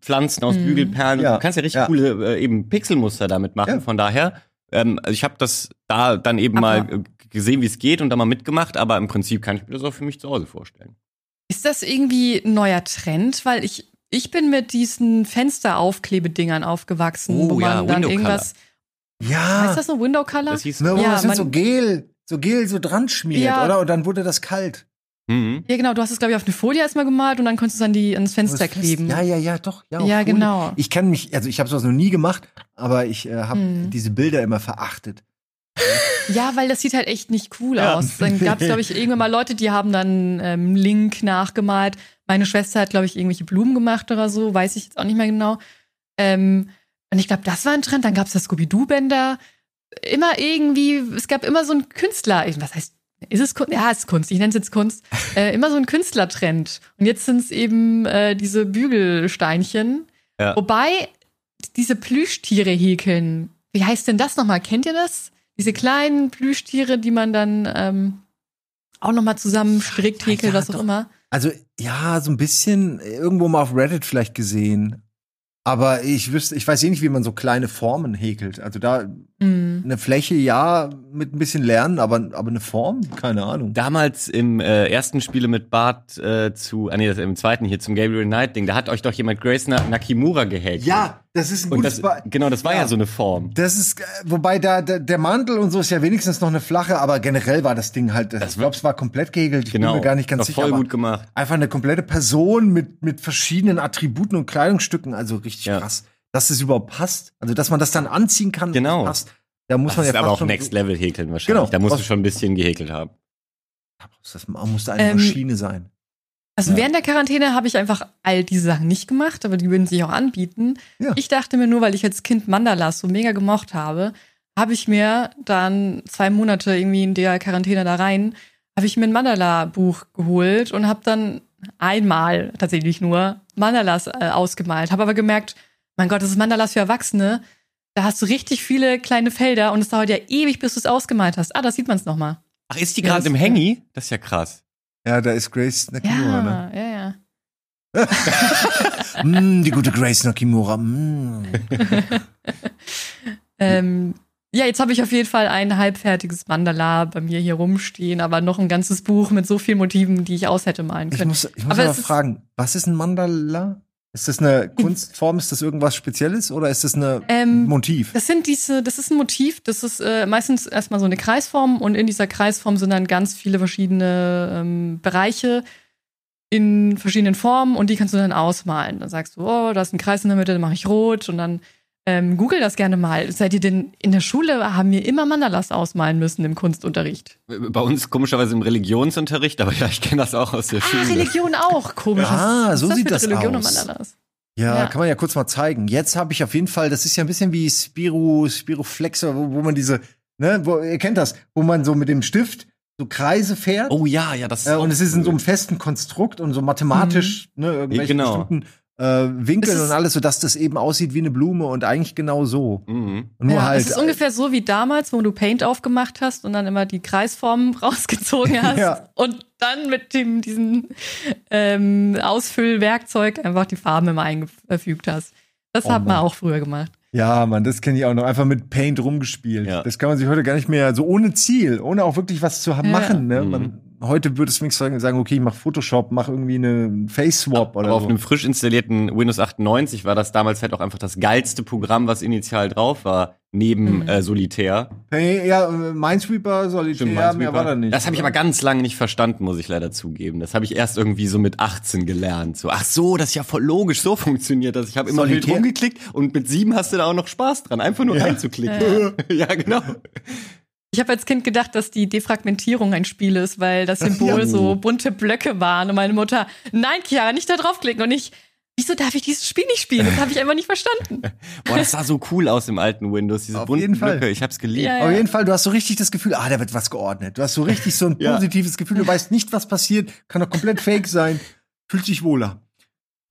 Pflanzen aus Mhm. Bügelperlen. Ja, Du kannst ja richtig ja. coole äh, eben Pixelmuster damit machen. Ja. Von daher, ähm, also ich habe das da dann eben Aber- mal äh, gesehen, wie es geht und da mal mitgemacht. Aber im Prinzip kann ich mir das auch für mich zu Hause vorstellen. Ist das irgendwie ein neuer Trend? Weil ich, ich bin mit diesen Fensteraufklebedingern aufgewachsen, Oh wo ja, man dann Window irgendwas. Ja. Heißt das so Window Color? Das hieß Ne, wo Ja, das man- so Gel, so Gel so dran schmiert, Ja. oder? Und dann wurde das kalt. mhm. Ja, genau. Du hast es, glaube ich, auf eine Folie erstmal gemalt und dann konntest du es an die, ans Fenster kleben. Ja, ja, ja, doch. Ja, Ja, genau. Ich kann mich, also ich habe sowas noch nie gemacht, aber ich äh, habe Hm. diese Bilder immer verachtet. Ja, weil das sieht halt echt nicht cool Ja. aus. Dann gab es, glaube ich, irgendwann mal Leute, die haben dann ähm, Link nachgemalt. Meine Schwester hat, glaube ich, irgendwelche Blumen gemacht oder so, weiß ich jetzt auch nicht mehr genau. Ähm, und ich glaube, das war ein Trend. Dann gab es das Scooby-Doo-Bänder. Immer irgendwie, es gab immer so einen Künstler, was heißt, ist es Kunst? Ja, es ist Kunst, ich nenne es jetzt Kunst. Äh, immer so ein Künstlertrend. Und jetzt sind es eben äh, diese Bügelsteinchen. Ja. Wobei diese Plüschtiere häkeln, wie heißt denn das nochmal? Kennt ihr das? Diese kleinen Plüschtiere, die man dann ähm, auch nochmal zusammen strickt, häkelt, Ja, was auch doch. immer. Also, ja, so ein bisschen irgendwo mal auf Reddit vielleicht gesehen. Aber ich wüsste, ich weiß eh nicht, wie man so kleine Formen häkelt. Also da Mhm. eine Fläche, ja, mit ein bisschen Lernen, aber, aber eine Form, keine Ahnung. Damals im äh, ersten Spiele mit Bart äh, zu, ah nee, das im zweiten hier zum Gabriel Knight Ding, da hat euch doch jemand Grace Na Nakimura gehackt. Ja, das ist ein Und gutes das, genau, das war ja. Ja. so eine Form. Das ist, äh, wobei da, da der Mantel und so ist ja wenigstens noch eine flache, aber generell war das Ding halt, ich glaube, es war komplett gehegelt. Ich Genau. bin mir gar nicht ganz War sicher. voll aber gut gemacht. Einfach eine komplette Person mit, mit verschiedenen Attributen und Kleidungsstücken, also richtig Ja. krass. Dass es überhaupt passt. Also, dass man das dann anziehen kann, dass Genau. passt. Da muss Das man ist ja aber auch schon- Next Level häkeln wahrscheinlich. Genau. Da musst du schon ein bisschen gehäkelt haben. Das musste eine Ähm, Maschine sein. Also Ja. während der Quarantäne habe ich einfach all diese Sachen nicht gemacht, aber die würden sich auch anbieten. Ja. Ich dachte mir nur, weil ich als Kind Mandalas so mega gemocht habe, habe ich mir dann zwei Monate irgendwie in der Quarantäne da rein, habe ich mir ein Mandala-Buch geholt und habe dann einmal tatsächlich nur Mandalas äh, ausgemalt. Habe aber gemerkt, mein Gott, das ist Mandalas für Erwachsene. Da hast du richtig viele kleine Felder und es dauert ja ewig, bis du es ausgemalt hast. Ah, da sieht man es nochmal. Ach, ist die Ja, gerade im Hangy? Das ist ja krass. Ja, da ist Grace Nakimura, ne? Ja, ja, ja. Mm, die gute Grace Nakimura. Mm. Ähm, ja, jetzt habe ich auf jeden Fall ein halbfertiges Mandala bei mir hier rumstehen, aber noch ein ganzes Buch mit so vielen Motiven, die ich aus hätte malen Ich können. muss, ich muss Aber aber fragen, was ist ein Mandala? Ist das eine Kunstform? Ist das irgendwas Spezielles oder ist das eine Ähm, Motiv? Das sind diese, das ist ein Motiv, das ist äh, meistens erstmal so eine Kreisform und in dieser Kreisform sind dann ganz viele verschiedene ähm, Bereiche in verschiedenen Formen und die kannst du dann ausmalen. Dann sagst du, oh, da ist ein Kreis in der Mitte, dann mache ich rot und dann ähm, google das gerne mal. Seid ihr denn in der Schule haben wir immer Mandalas ausmalen müssen im Kunstunterricht? Bei uns komischerweise im Religionsunterricht, aber ja, ich kenne das auch aus der Ah, Schule. Religion auch, komisch. Ah, Was so sieht mit das Religion aus. und Mandalas? Ja, Ja. kann man ja kurz mal zeigen. Jetzt habe ich auf jeden Fall, das ist ja ein bisschen wie Spiro, Spiroflexer, wo, wo man diese, ne, wo, ihr kennt das, wo man so mit dem Stift so Kreise fährt. Oh ja, ja, das ist äh, und es ist in so einem festen Konstrukt und so mathematisch, ne, irgendwelche genau. bestimmten äh, Winkeln und alles, sodass das eben aussieht wie eine Blume und eigentlich genau so. Mhm. Und nur ja, halt. es ist ungefähr so wie damals, wo du Paint aufgemacht hast und dann immer die Kreisformen rausgezogen hast Ja. und dann mit dem diesen ähm, Ausfüllwerkzeug einfach die Farben immer eingefügt hast. Das Oh hat man Mann. auch früher gemacht. Ja, Mann, das kenne ich auch noch. Einfach mit Paint rumgespielt. Ja. Das kann man sich heute gar nicht mehr, so ohne Ziel, ohne auch wirklich was zu machen. Ne? Mhm. Man, heute würde es wenigstens sagen, okay, ich mach Photoshop, mach irgendwie eine Face-Swap oder Aber auf so. einem frisch installierten Windows 98 war das damals halt auch einfach das geilste Programm, was initial drauf war, neben Mhm. äh, Solitär. Hey, ja, äh, Minesweeper, Solitär, Stimmt, mehr Minesweeper. war da nicht. Das habe ich aber ganz lange nicht verstanden, muss ich leider zugeben. Das habe ich erst irgendwie so mit 18 gelernt. So, ach so, das ist ja voll logisch, so funktioniert das. Ich habe immer wild rumgeklickt und mit sieben hast du da auch noch Spaß dran, einfach nur Ja. reinzuklicken. Ja, genau. Ich habe als Kind gedacht, dass die Defragmentierung ein Spiel ist, weil das Symbol Ja. so bunte Blöcke waren und meine Mutter, nein, Chiara, nicht da draufklicken und ich, wieso darf ich dieses Spiel nicht spielen? Das habe ich einfach nicht verstanden. Boah, das sah so cool aus im alten Windows, diese Auf bunten jeden Fall. Blöcke. Ich hab's geliebt. Ja, Auf jeden Fall, du hast so richtig das Gefühl, ah, da wird was geordnet. Du hast so richtig so ein Ja. positives Gefühl, du weißt nicht, was passiert, kann doch komplett fake sein, fühlt sich wohler.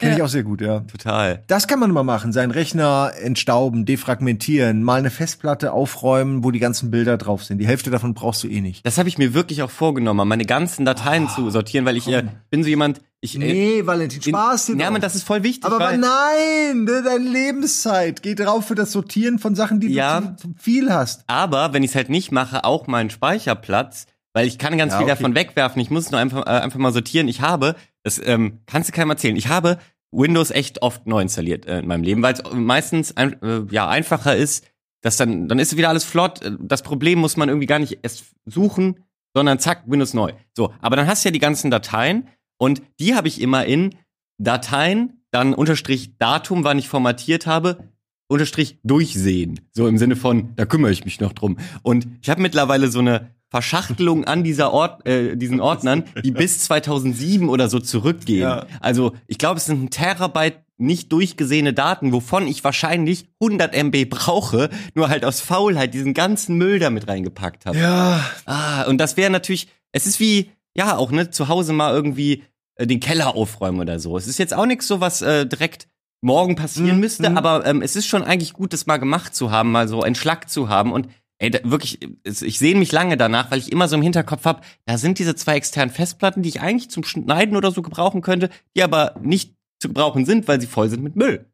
Kenne ich auch sehr gut, ja. Total. Das kann man mal machen, seinen Rechner entstauben, defragmentieren, mal eine Festplatte aufräumen, wo die ganzen Bilder drauf sind. Die Hälfte davon brauchst du eh nicht. Das habe ich mir wirklich auch vorgenommen, meine ganzen Dateien zu sortieren, weil ich äh, bin so jemand, ich äh, Nee, Valentin, Spaß dir Ja, man, das ist voll wichtig. Aber weil, nein, ne, deine Lebenszeit geht drauf für das Sortieren von Sachen, die Ja. du zu, zu viel hast. aber wenn ich es halt nicht mache, auch meinen Speicherplatz, weil ich kann ganz Ja, viel okay. davon wegwerfen. Ich muss nur einfach, äh, einfach mal sortieren. Ich habe, das ähm, kannst du keinem erzählen, ich habe Windows echt oft neu installiert äh, in meinem Leben, weil es meistens ein, äh, ja einfacher ist, dass dann dann ist wieder alles flott. Das Problem muss man irgendwie gar nicht erst suchen, sondern zack Windows neu. So, aber dann hast du ja die ganzen Dateien und die habe ich immer in Dateien, dann Unterstrich Datum, wann ich formatiert habe, Unterstrich durchsehen. So im Sinne von, da kümmere ich mich noch drum. Und ich habe mittlerweile so eine Verschachtelung an dieser Ort, äh, diesen Ordnern, die bis 2007 oder so zurückgehen. Ja. Also ich glaube, es sind ein Terabyte nicht durchgesehene Daten, wovon ich wahrscheinlich 100 MB brauche, nur halt aus Faulheit diesen ganzen Müll da mit reingepackt habe. Ja, Ah, und das wäre natürlich, es ist wie, ja, auch ne, zu Hause mal irgendwie äh, den Keller aufräumen oder so. Es ist jetzt auch nichts so, was äh, direkt morgen passieren Mhm, müsste, mhm. aber ähm, es ist schon eigentlich gut, das mal gemacht zu haben, mal so entschlackt zu haben und ey, da, wirklich, ich sehne mich lange danach, weil ich immer so im Hinterkopf habe, da sind diese zwei externen Festplatten, die ich eigentlich zum Schneiden oder so gebrauchen könnte, die aber nicht zu gebrauchen sind, weil sie voll sind mit Müll.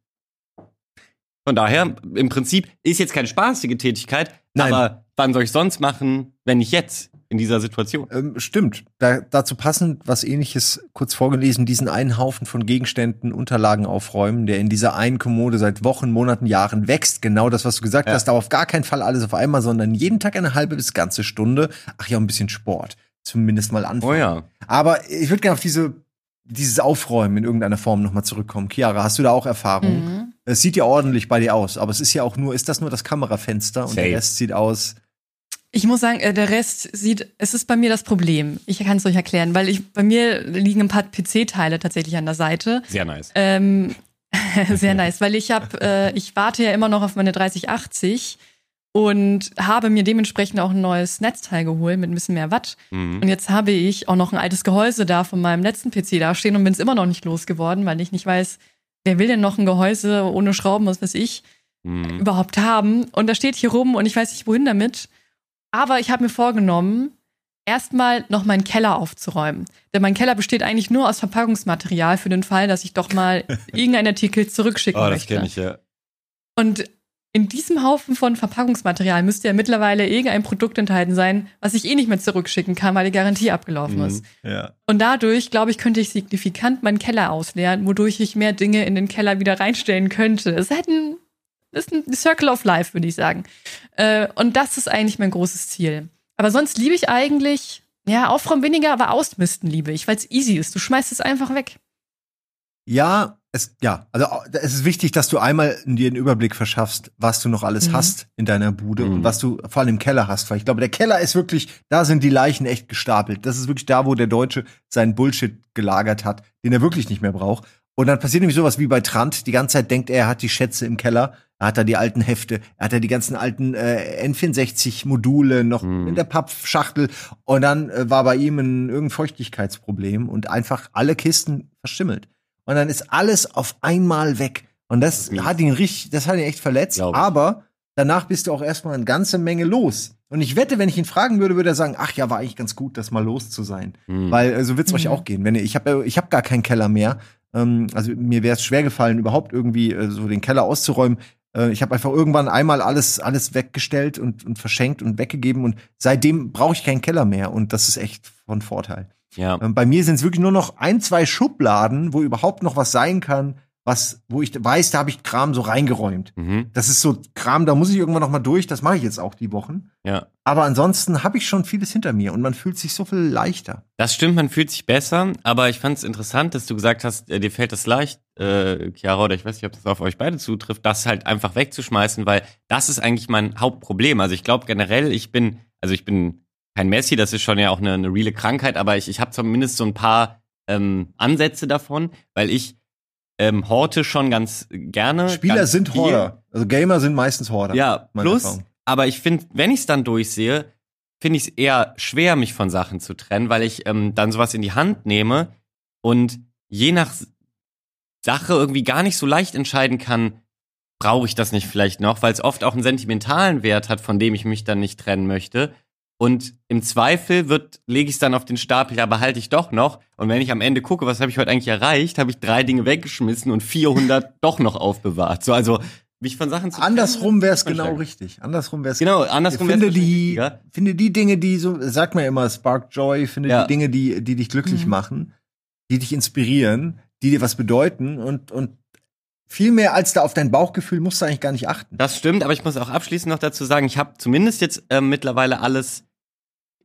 Von daher, im Prinzip ist jetzt keine spaßige Tätigkeit, Nein. aber wann soll ich sonst machen, wenn nicht jetzt in dieser Situation? ähm, stimmt. Da, dazu passend was ähnliches kurz vorgelesen, diesen einen Haufen von Gegenständen, Unterlagen aufräumen, der in dieser einen Kommode seit Wochen, Monaten, Jahren wächst. Genau das, was du gesagt Ja. hast, aber auf gar keinen Fall alles auf einmal, sondern jeden Tag eine halbe bis ganze Stunde. Ach ja, ein bisschen Sport. Zumindest mal anfangen. Oh ja. Aber ich würde gerne auf diese, dieses Aufräumen in irgendeiner Form nochmal zurückkommen. Chiara, hast du da auch Erfahrung? Mhm. Es sieht ja ordentlich bei dir aus, aber es ist ja auch nur, ist das nur das Kamerafenster und Safe. der Rest sieht aus. Ich muss sagen, äh, der Rest sieht, es ist bei mir das Problem. Ich kann es euch erklären, weil ich, bei mir liegen ein paar PC-Teile tatsächlich an der Seite. Sehr nice. Ähm, sehr nice, weil ich habe, äh, ich warte ja immer noch auf meine 3080 und habe mir dementsprechend auch ein neues Netzteil geholt mit ein bisschen mehr Watt. Mhm. Und jetzt habe ich auch noch ein altes Gehäuse da von meinem letzten PC da stehen und bin es immer noch nicht losgeworden, weil ich nicht weiß, wer will denn noch ein Gehäuse ohne Schrauben, was weiß ich, mhm. überhaupt haben. Und da steht hier rum und ich weiß nicht, wohin damit. Aber ich habe mir vorgenommen, erstmal noch meinen Keller aufzuräumen. Denn mein Keller besteht eigentlich nur aus Verpackungsmaterial für den Fall, dass ich doch mal irgendeinen Artikel zurückschicken oh, das möchte. Kenne ich ja. Und in diesem Haufen von Verpackungsmaterial müsste ja mittlerweile irgendein Produkt enthalten sein, was ich eh nicht mehr zurückschicken kann, weil die Garantie abgelaufen mhm, ist. Ja. Und dadurch, glaube ich, könnte ich signifikant meinen Keller ausleeren, wodurch ich mehr Dinge in den Keller wieder reinstellen könnte. Es ein, ist ein Circle of Life, würde ich sagen. Äh, und das ist eigentlich mein großes Ziel. Aber sonst liebe ich eigentlich, ja, aufräumen weniger, aber ausmisten liebe ich, weil es easy ist. Du schmeißt es einfach weg. Ja, es, ja, also es ist wichtig, dass du einmal dir einen Überblick verschaffst, was du noch alles mhm. hast in deiner Bude mhm. und was du vor allem im Keller hast. Weil ich glaube, der Keller ist wirklich, da sind die Leichen echt gestapelt. Das ist wirklich da, wo der Deutsche seinen Bullshit gelagert hat, den er wirklich nicht mehr braucht. Und dann passiert nämlich sowas wie bei Trant. Die ganze Zeit denkt er, er hat die Schätze im Keller. Er hat da die alten Hefte. Er hat da die ganzen alten äh, N64-Module noch mhm. in der Pappschachtel. Und dann äh, war bei ihm ein irgendein Feuchtigkeitsproblem und einfach alle Kisten verschimmelt und dann ist alles auf einmal weg. Und das, das hat ihn richtig, das hat ihn echt verletzt. Aber danach bist du auch erstmal eine ganze Menge los. Und ich wette, wenn ich ihn fragen würde, würde er sagen, ach ja, war eigentlich ganz gut, das mal los zu sein. Mhm. Weil äh, so wird's mhm. euch auch gehen. Wenn ihr, ich habe ich hab gar keinen Keller mehr. Ähm, also mir wäre es schwer gefallen, überhaupt irgendwie äh, so den Keller auszuräumen. Äh, ich habe einfach irgendwann einmal alles, alles weggestellt und, und verschenkt und weggegeben. Und seitdem brauche ich keinen Keller mehr. Und das ist echt von Vorteil. Ja. Ähm, bei mir sind es wirklich nur noch ein, zwei Schubladen, wo überhaupt noch was sein kann, was, wo ich weiß, da habe ich Kram so reingeräumt. Mhm. Das ist so Kram, da muss ich irgendwann noch mal durch. Das mache ich jetzt auch die Wochen. Ja. Aber ansonsten habe ich schon vieles hinter mir und man fühlt sich so viel leichter. Das stimmt, man fühlt sich besser. Aber ich fand es interessant, dass du gesagt hast, äh, dir fällt das leicht, äh, Chiara, oder ich weiß nicht, ob das auf euch beide zutrifft, das halt einfach wegzuschmeißen, weil das ist eigentlich mein Hauptproblem. Also ich glaube generell, ich bin, also ich bin kein Messi, das ist schon ja auch eine, eine reale Krankheit, aber ich, ich habe zumindest so ein paar ähm, Ansätze davon, weil ich ähm, horte schon ganz gerne. Spieler ganz sind. Horder. Also Gamer sind meistens Horder. Ja, plus, Erfahrung. aber ich finde, wenn ich es dann durchsehe, finde ich es eher schwer, mich von Sachen zu trennen, weil ich ähm, dann sowas in die Hand nehme und je nach Sache irgendwie gar nicht so leicht entscheiden kann, brauche ich das nicht vielleicht noch, weil es oft auch einen sentimentalen Wert hat, von dem ich mich dann nicht trennen möchte. Und im Zweifel wird, lege ich es dann auf den Stapel, ja, behalte ich doch noch. Und wenn ich am Ende gucke, was habe ich heute eigentlich erreicht, habe ich drei Dinge weggeschmissen und 400 doch noch aufbewahrt. So, also mich von Sachen zu Andersrum wäre es genau richtig. Andersrum wäre es genau. Andersrum finde die, richtiger. finde die Dinge, die so, sagt man immer, Spark Joy. Finde ja. die Dinge, die, die dich glücklich mhm. machen, die dich inspirieren, die dir was bedeuten und und viel mehr als da auf dein Bauchgefühl musst du eigentlich gar nicht achten. Das stimmt, aber ich muss auch abschließend noch dazu sagen, ich habe zumindest jetzt äh, mittlerweile alles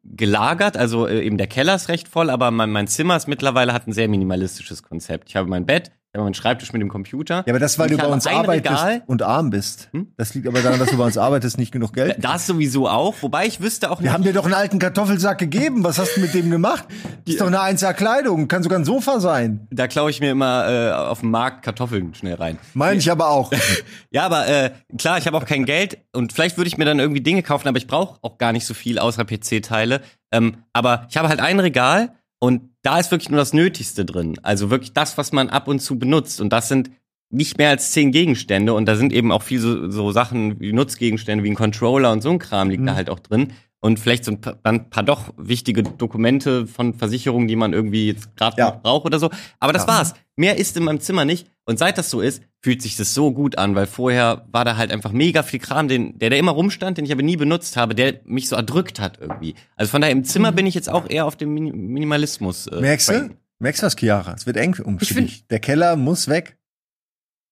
gelagert, also äh, eben der Keller ist recht voll, aber mein, mein Zimmer ist mittlerweile hat ein sehr minimalistisches Konzept. Ich habe mein Bett, ich habe meinen Schreibtisch mit dem Computer. Ja, aber das, weil du bei uns arbeitest Regal. und arm bist. Hm? Das liegt aber daran, dass du bei uns arbeitest, nicht genug Geld. Das sowieso auch, wobei ich wüsste auch nicht. Wir haben dir doch einen alten Kartoffelsack gegeben. Was hast du mit dem gemacht? Das ist doch eine einzige Kleidung. Kann sogar ein Sofa sein. Da klaue ich mir immer äh, auf dem Markt Kartoffeln schnell rein. Meine ich aber auch. ja, aber äh, klar, ich habe auch kein Geld und vielleicht würde ich mir dann irgendwie Dinge kaufen, aber ich brauche auch gar nicht so viel außer PC-Teile. Ähm, aber ich habe halt ein Regal und da ist wirklich nur das Nötigste drin. Also wirklich das, was man ab und zu benutzt. Und das sind nicht mehr als zehn Gegenstände. Und da sind eben auch viel so, so Sachen wie Nutzgegenstände, wie ein Controller und so ein Kram liegt mhm. da halt auch drin. Und vielleicht so ein paar, ein paar doch wichtige Dokumente von Versicherungen, die man irgendwie jetzt gerade ja. braucht oder so. Aber das ja. war's. Mehr ist in meinem Zimmer nicht. Und seit das so ist, fühlt sich das so gut an, weil vorher war da halt einfach mega viel Kram, den, der da immer rumstand, den ich aber nie benutzt habe, der mich so erdrückt hat irgendwie. Also von daher im Zimmer mhm. bin ich jetzt auch eher auf dem Minimalismus. Äh, Merkst du? Merkst du was, Chiara? Es wird eng um dich. Der Keller muss weg.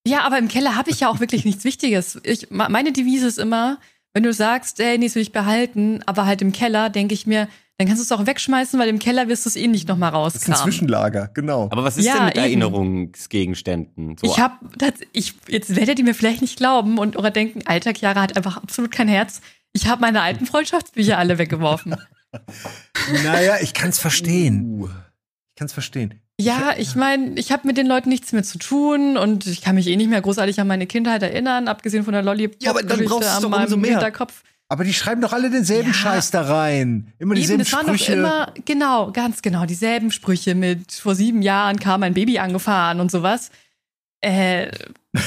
Ja, aber im Keller habe ich ja auch wirklich nichts Wichtiges. Ich, meine Devise ist immer, wenn du sagst, ey, nee, das will ich behalten, aber halt im Keller, denke ich mir, dann kannst du es auch wegschmeißen, weil im Keller wirst du es eh nicht nochmal rauskramen. Das ist ein Zwischenlager, genau. Aber was ist ja, denn mit eben. Erinnerungsgegenständen? So? Ich hab, das, ich, jetzt werdet ihr mir vielleicht nicht glauben und oder denken, alter Chiara hat einfach absolut kein Herz. Ich habe meine alten Freundschaftsbücher alle weggeworfen. naja, ich kann es verstehen. Uh. Ich kann es verstehen. Ja, ich meine, ich habe mit den Leuten nichts mehr zu tun und ich kann mich eh nicht mehr großartig an meine Kindheit erinnern, abgesehen von der Lollipop Ja, aber dann brauchst du an meinem mehr. Hinterkopf. Aber die schreiben doch alle denselben Ja. Scheiß da rein. Immer dieselben Eben, das waren doch Sprüche. immer, genau, ganz genau, dieselben Sprüche mit vor sieben Jahren kam ein Baby angefahren und sowas. Äh,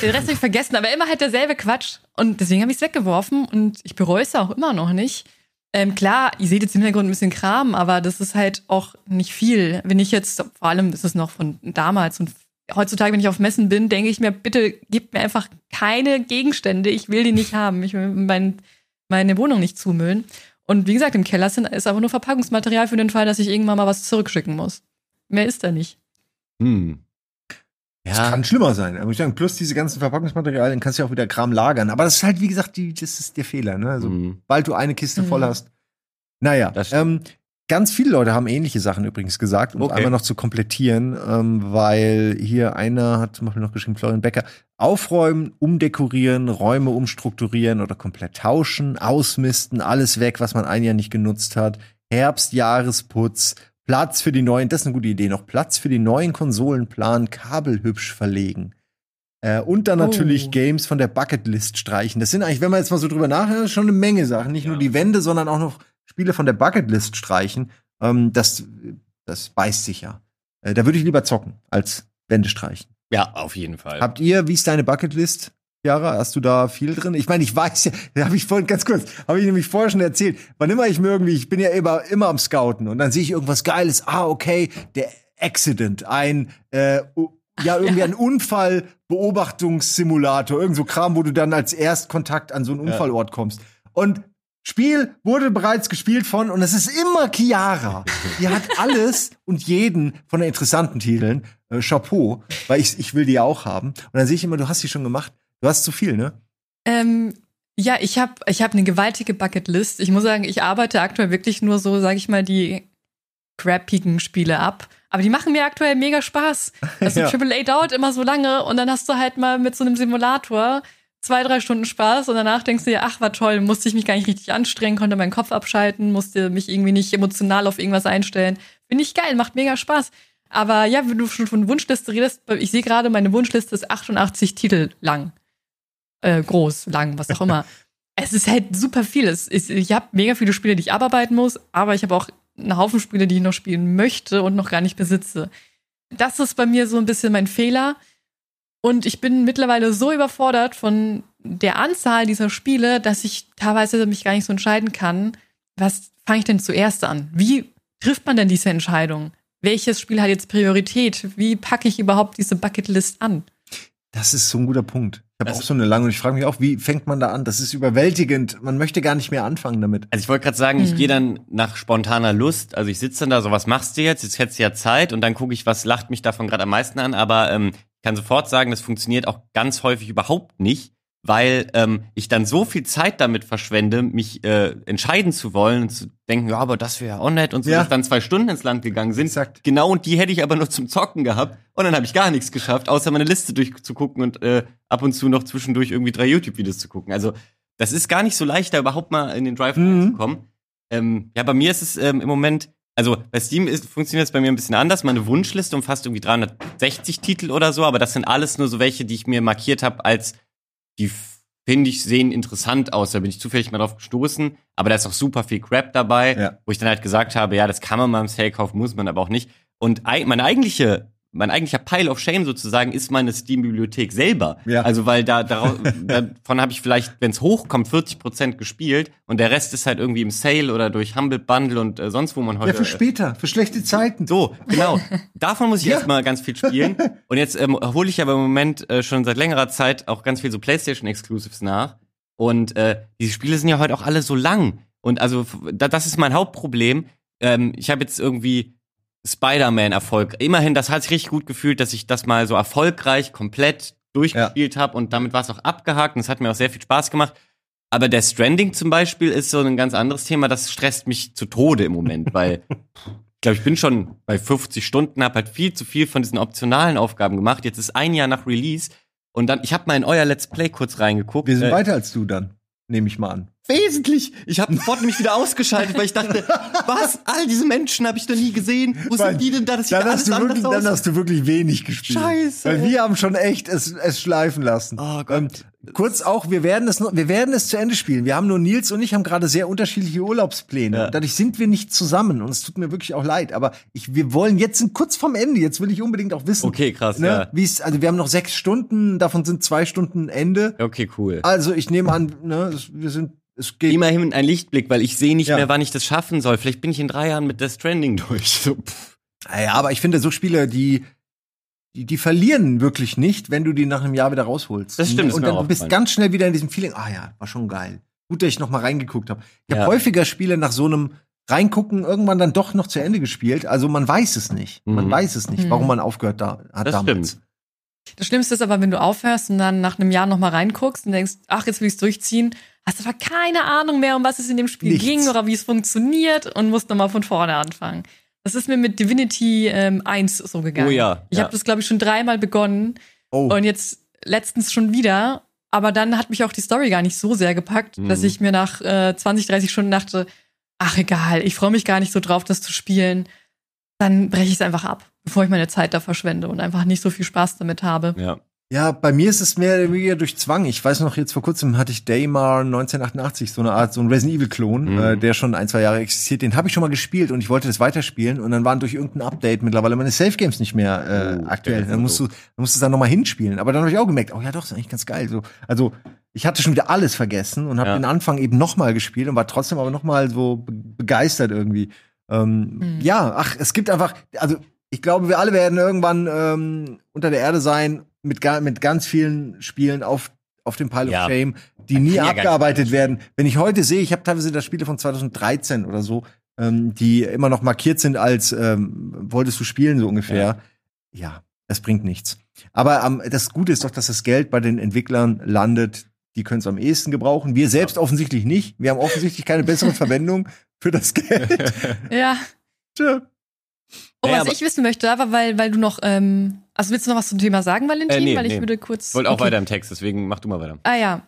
den Rest habe ich vergessen, aber immer halt derselbe Quatsch. Und deswegen habe ich es weggeworfen und ich bereue es auch immer noch nicht. Ähm, klar, ihr seht jetzt im Hintergrund ein bisschen Kram, aber das ist halt auch nicht viel. Wenn ich jetzt, vor allem ist es noch von damals und heutzutage, wenn ich auf Messen bin, denke ich mir, bitte gebt mir einfach keine Gegenstände. Ich will die nicht haben. Ich will mein, meine Wohnung nicht zumüllen. Und wie gesagt, im Keller sind, ist einfach nur Verpackungsmaterial für den Fall, dass ich irgendwann mal was zurückschicken muss. Mehr ist da nicht. Hm. Das Ja, kann schlimmer sein. Aber ich sagen, plus diese ganzen Verpackungsmaterialien kannst du ja auch wieder Kram lagern. Aber das ist halt, wie gesagt, die, das ist der Fehler. Ne? Also, hm. bald du eine Kiste Mhm. voll hast. Naja, ähm, ganz viele Leute haben ähnliche Sachen übrigens gesagt, um Okay. einmal noch zu komplettieren, ähm, weil hier einer hat zum Beispiel noch geschrieben, Florian Becker, aufräumen, umdekorieren, Räume umstrukturieren oder komplett tauschen, ausmisten, alles weg, was man ein Jahr nicht genutzt hat, Herbst, Jahresputz, Platz für die neuen, das ist eine gute Idee, noch Platz für die neuen Konsolen planen, Kabel hübsch verlegen. Äh, und dann Oh. natürlich Games von der Bucketlist streichen. Das sind eigentlich, wenn man jetzt mal so drüber nachdenkt, schon eine Menge Sachen. Nicht nur die Wände, sondern auch noch Spiele von der Bucketlist streichen. Ähm, das, das beißt sich ja. Äh, da würde ich lieber zocken, als Wände streichen. ja, auf jeden Fall. Habt ihr, wie ist deine Bucketlist? Jara, hast du da viel drin? Ich meine, ich weiß ja, da habe ich vorhin ganz kurz, habe ich nämlich vorher schon erzählt, wann immer ich mir irgendwie, ich bin ja immer, immer am Scouten und dann sehe ich irgendwas Geiles, ah, okay, der Accident, ein, äh, ja, irgendwie ein Unfallbeobachtungssimulator, irgend so Kram, wo du dann als Erstkontakt an so einen Unfallort kommst. Und Spiel wurde bereits gespielt von, und es ist immer Chiara. Die hat alles und jeden von den interessanten Titeln. Äh, Chapeau, weil ich, ich will die auch haben. Und dann sehe ich immer, du hast die schon gemacht. Du hast zu viel, ne? Ähm, ja, ich habe ich hab eine gewaltige Bucketlist. Ich muss sagen, ich arbeite aktuell wirklich nur so, sage ich mal, die crappigen Spiele ab. Aber die machen mir aktuell mega Spaß. Also Ja. Triple A dauert immer so lange und dann hast du halt mal mit so einem Simulator zwei, drei Stunden Spaß und danach denkst du dir, ach, war toll, musste ich mich gar nicht richtig anstrengen, konnte meinen Kopf abschalten, musste mich irgendwie nicht emotional auf irgendwas einstellen. Finde ich geil, macht mega Spaß. Aber ja, wenn du schon von Wunschliste redest, ich sehe gerade, meine Wunschliste ist 88 Titel lang. Äh, groß, lang, was auch immer. es ist halt super viel. Es ist, ich habe mega viele Spiele, die ich abarbeiten muss, aber ich habe auch einen Haufen Spiele, die ich noch spielen möchte und noch gar nicht besitze. Das ist bei mir so ein bisschen mein Fehler. Und ich bin mittlerweile so überfordert von der Anzahl dieser Spiele, dass ich teilweise mich gar nicht so entscheiden kann, was fange ich denn zuerst an? Wie trifft man denn diese Entscheidung? Welches Spiel hat jetzt Priorität? Wie packe ich überhaupt diese Bucketlist an? Das ist so ein guter Punkt. Ich habe Also- auch so eine lange und ich frage mich auch, wie fängt man da an? Das ist überwältigend. Man möchte gar nicht mehr anfangen damit. Also ich wollte gerade sagen, ich Mhm. gehe dann nach spontaner Lust. Also ich sitze dann da, so was machst du jetzt? Jetzt hättest du ja Zeit und dann gucke ich, was lacht mich davon gerade am meisten an. Aber ähm, ich kann sofort sagen, das funktioniert auch ganz häufig überhaupt nicht, weil ähm, ich dann so viel Zeit damit verschwende, mich äh, entscheiden zu wollen und zu denken, ja, aber das wäre ja auch nett und so, Ja. dass dann zwei Stunden ins Land gegangen sind. Exakt. Genau, und die hätte ich aber nur zum Zocken gehabt. Und dann habe ich gar nichts geschafft, außer meine Liste durchzugucken und äh, ab und zu noch zwischendurch irgendwie drei YouTube-Videos zu gucken. Also das ist gar nicht so leicht, da überhaupt mal in den Drive Mhm. reinzukommen. Ähm, ja, bei mir ist es ähm, im Moment, also bei Steam ist, funktioniert es bei mir ein bisschen anders. Meine Wunschliste umfasst irgendwie 360 Titel oder so, aber das sind alles nur so welche, die ich mir markiert habe als die finde ich, sehen interessant aus. Da bin ich zufällig mal drauf gestoßen. Aber da ist auch super viel Crap dabei, Ja. wo ich dann halt gesagt habe, ja, das kann man mal im Sale kaufen, muss man aber auch nicht. Und meine eigentliche, mein eigentlicher Pile of Shame sozusagen ist meine Steam-Bibliothek selber. Ja. Also weil da daraus, davon habe ich vielleicht, wenn es hochkommt, 40 Prozent gespielt und der Rest ist halt irgendwie im Sale oder durch Humble Bundle und äh, sonst wo man heute Ja, für später, für schlechte Zeiten. so, genau. Davon muss ich Ja. erstmal ganz viel spielen. Und jetzt ähm, hole ich aber im Moment äh, schon seit längerer Zeit auch ganz viel so PlayStation-Exclusives nach. Und äh, diese Spiele sind ja heute auch alle so lang. Und also, da, das ist mein Hauptproblem. Ähm, ich habe jetzt irgendwie Spider-Man-Erfolg. Immerhin, das hat sich richtig gut gefühlt, dass ich das mal so erfolgreich komplett durchgespielt habe und damit war es auch abgehakt und es hat mir auch sehr viel Spaß gemacht. Aber der Stranding zum Beispiel ist so ein ganz anderes Thema, das stresst mich zu Tode im Moment, weil ich glaube, ich bin schon bei 50 Stunden, habe halt viel zu viel von diesen optionalen Aufgaben gemacht. Jetzt ist ein Jahr nach Release und dann, ich habe mal in euer Let's Play kurz reingeguckt. Wir sind Äh, weiter als du dann, nehme ich mal an. Wesentlich. Ich habe sofort nämlich wieder ausgeschaltet, weil ich dachte, was? All diese Menschen habe ich noch nie gesehen. Wo sind die denn da? Das sieht dann hast, du wirklich, aus. dann hast du wirklich wenig gespielt. Scheiße, Weil wir haben schon echt es, es schleifen lassen. Oh Gott. Ähm, kurz auch, wir werden es wir werden es zu Ende spielen. Wir haben nur Nils und ich haben gerade sehr unterschiedliche Urlaubspläne. Ja. Dadurch sind wir nicht zusammen und es tut mir wirklich auch leid. Aber ich, wir wollen jetzt sind kurz vorm Ende. Jetzt will ich unbedingt auch wissen. Okay, krass, Ne, ja. wie es, also wir haben noch sechs Stunden, davon sind zwei Stunden Ende. Okay, cool. Also ich nehme an, ne, wir sind, es geht. Immerhin ein Lichtblick, weil ich sehe nicht Ja. mehr, wann ich das schaffen soll. Vielleicht bin ich in drei Jahren mit Death Stranding durch. So, pff. Ja, aber ich finde so Spiele, die, die, die verlieren wirklich nicht, wenn du die nach einem Jahr wieder rausholst. Das stimmt, Und mir dann du bist aufgefallen. ganz schnell wieder in diesem Feeling, ah ja, war schon geil. Gut, dass ich noch mal reingeguckt habe. Ich habe Ja. häufiger Spiele nach so einem Reingucken irgendwann dann doch noch zu Ende gespielt. Also man weiß es nicht. Man Mhm. weiß es nicht, Mhm. warum man aufgehört da, hat Das damals. stimmt. Das Schlimmste ist aber, wenn du aufhörst und dann nach einem Jahr nochmal reinguckst und denkst, ach, jetzt will ich's durchziehen, hast aber keine Ahnung mehr, um was es in dem Spiel Nichts. ging oder wie es funktioniert und musst nochmal von vorne anfangen. Das ist mir mit Divinity ähm, 1 so gegangen. Oh ja, Ich ja. habe das, glaube ich, schon dreimal begonnen Oh, und jetzt letztens schon wieder. Aber dann hat mich auch die Story gar nicht so sehr gepackt, Mhm. dass ich mir nach äh, 20, 30 Stunden dachte, ach egal, ich freue mich gar nicht so drauf, das zu spielen. Dann breche ich es einfach ab, bevor ich meine Zeit da verschwende und einfach nicht so viel Spaß damit habe. Ja. Ja, bei mir ist es mehr oder weniger durch Zwang. Ich weiß noch, jetzt vor kurzem hatte ich Daymar 1988, so eine Art, so ein Resident Evil-Klon, Mhm. äh, der schon ein, zwei Jahre existiert. Den habe ich schon mal gespielt und ich wollte das weiterspielen und dann waren durch irgendein Update mittlerweile meine Safe-Games nicht mehr äh, Oh, aktuell. Dann musst du, dann musst du es dann nochmal hinspielen. Aber dann habe ich auch gemerkt, oh ja doch, ist eigentlich ganz geil. So, also ich hatte schon wieder alles vergessen und habe Ja. den Anfang eben nochmal gespielt und war trotzdem aber nochmal so be begeistert irgendwie. Ähm, Mhm. Ja, ach, es gibt einfach, also ich glaube, wir alle werden irgendwann ähm, unter der Erde sein mit, ga, mit ganz vielen Spielen auf, auf dem Pile Ja. of Shame, die nie ja abgearbeitet werden. Wenn ich heute sehe, ich habe teilweise das Spiele von 2013 oder so, ähm, die immer noch markiert sind als ähm, wolltest du spielen, so ungefähr. Ja, das bringt nichts. Aber ähm, das Gute ist doch, dass das Geld bei den Entwicklern landet, die können es am ehesten gebrauchen. Wir selbst offensichtlich nicht. Wir haben offensichtlich keine bessere Verwendung für das Geld. Ja. Tja. Oh, was ich wissen möchte, aber weil, weil du noch, ähm, also willst du noch was zum Thema sagen, Valentin? Äh, nee, weil ich nee. würde kurz. Ich wollte auch Okay. weiter im Text, deswegen mach du mal weiter. Ah ja.